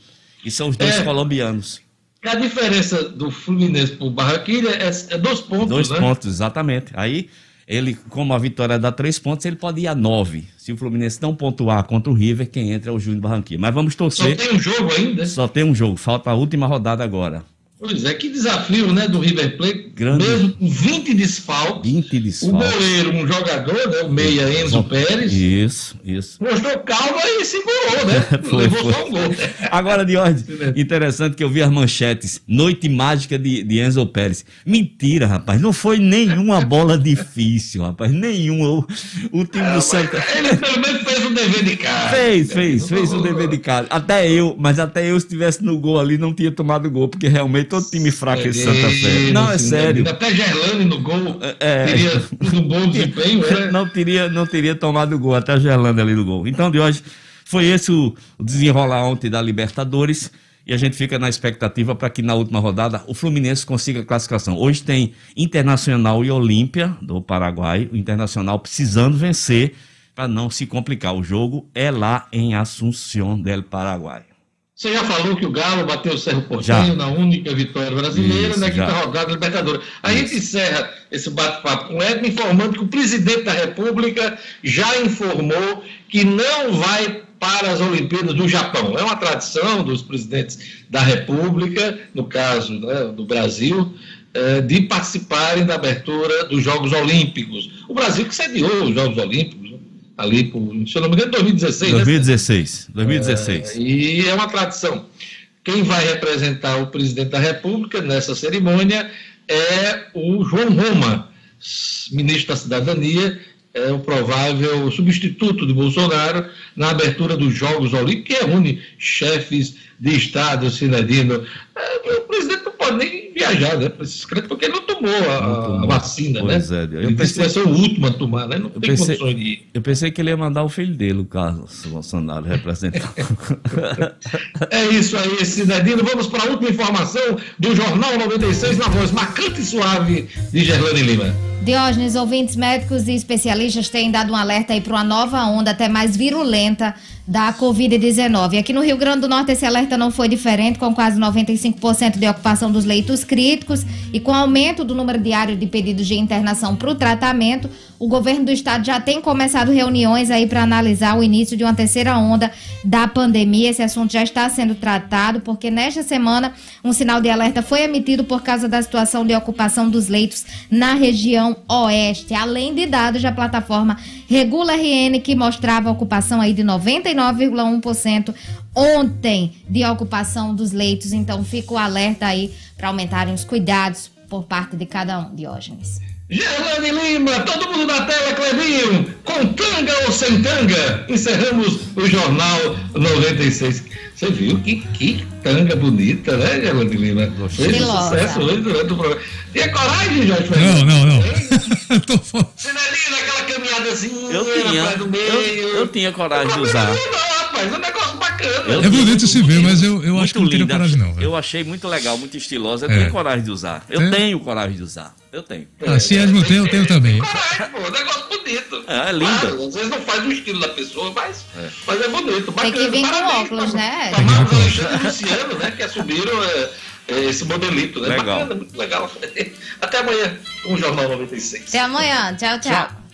E são os dois É. colombianos. A diferença do Fluminense para o Barranquilla é, é dois pontos, Dois né? pontos, exatamente. Aí, ele, como a vitória dá três pontos, ele pode ir a nove. Se o Fluminense não pontuar contra o River, quem entra é o Júnior Barranquilla. Mas vamos Só torcer. tem um jogo ainda. Só tem um jogo. Falta a última rodada agora. Pois é, que desafio, né, do River Plate. Grande. Mesmo com 20 desfalques. 20 O desfalques. goleiro, um jogador, né, o meia Enzo Pérez, Isso, isso. mostrou calma e segurou, né? <laughs> Foi, Levou foi. só um gol. Agora, Diógenes, <laughs> interessante que eu vi as manchetes. Noite mágica de, de Enzo Pérez. Mentira, rapaz. Não foi nenhuma bola difícil, rapaz. Nenhuma. O, o time do Santa. Ele pelo menos fez o dever de casa. Fez, fez, fez o <laughs> dever de casa. Até eu, mas até eu, se estivesse no gol ali, não tinha tomado gol, porque realmente todo time fraco é esse Santa Fé. Não, é sério. Até Gerlane no gol É. teria tido um bom <laughs> desempenho, né? não teria, não teria tomado gol, até a Gerlanda ali no gol. Então, de hoje, foi esse o, o desenrolar ontem da Libertadores. E a gente fica na expectativa para que na última rodada o Fluminense consiga a classificação. Hoje tem Internacional e Olímpia do Paraguai. O Internacional precisando vencer para não se complicar. O jogo é lá em Assunción del Paraguai. Você já falou que o Galo bateu o Cerro Porteño Já. na única vitória brasileira Isso, na quinta já. rodada da Libertadores. A gente encerra esse bate-papo com o Edno informando que o presidente da República já informou que não vai para as Olimpíadas do Japão. É uma tradição dos presidentes da República, no caso né, do Brasil, eh, de participarem da abertura dos Jogos Olímpicos. O Brasil que sediou os Jogos Olímpicos, né, ali, por, se eu não me engano, 2016. né? 2016. 2016. É, e é uma tradição. Quem vai representar o presidente da República nessa cerimônia é o João Roma, ministro da Cidadania, é o provável substituto de Bolsonaro na abertura dos Jogos Olímpicos, que reúne chefes de Estado, Sinadino. É, o presidente não pode nem viajar né, para esses cantos, porque ele não tomou a, a vacina. Pois né? é, eu ele disse que pensei- vai ser o último a tomar, né? não Eu tem pensei, condições de ir. eu pensei que ele ia mandar o filho dele, o Carlos Bolsonaro, representar. <laughs> É isso aí, Cidadino. Vamos para a última informação do Jornal 96 na voz marcante e suave de Gerlane Lima. Diógenes, ouvintes médicos e especialistas têm dado um alerta aí para uma nova onda até mais virulenta da Covid-19. Aqui no Rio Grande do Norte esse alerta não foi diferente, com quase 95% de ocupação dos leitos críticos e com aumento do número diário de pedidos de internação para o tratamento, o governo do estado já tem começado reuniões aí para analisar o início de uma terceira onda da pandemia. Esse assunto já está sendo tratado, porque nesta semana um sinal de alerta foi emitido por causa da situação de ocupação dos leitos na região oeste. Além de dados da plataforma Regula RN, que mostrava ocupação aí de 99,1% ontem de ocupação dos leitos. Então fica o alerta aí para aumentarem os cuidados por parte de cada um, Diógenes. Gerlane Lima, todo mundo na tela, Clebinho, com tanga ou sem tanga. Encerramos o Jornal 96. Você viu que, que tanga bonita, né, Gerlane Lima? Fez Estilosa. sucesso hoje durante o programa. Tinha coragem, Jorge Não, Fernandes? não, não. <laughs> Tô fora. Cinelina, aquela caminhadazinha Eu tinha, atrás do meio. eu, eu tinha coragem de usar. Não, rapaz, é um negócio bacana. Eu É bonito se ver, mas eu, eu acho que não linda. coragem, não. velho. Eu achei muito legal, muito estilosa. Eu É. tenho coragem de usar. Eu É? tenho coragem de usar. Eu tenho. Ah, se Edmo tem, eu tenho também. Coragem, pô, um negócio bonito. É, é linda. Claro, às vezes não faz o estilo da pessoa, mas é, mas é bonito. Tem que bacana. vir com Parabéns óculos, pra- né? pra Marcos Alexandre e Luciano, né, que assumiram é, é, esse modelito, né? Legal. Bacana, muito legal. <laughs> Até amanhã, com o Jornal 96. Até amanhã. Tchau, tchau. Tchau.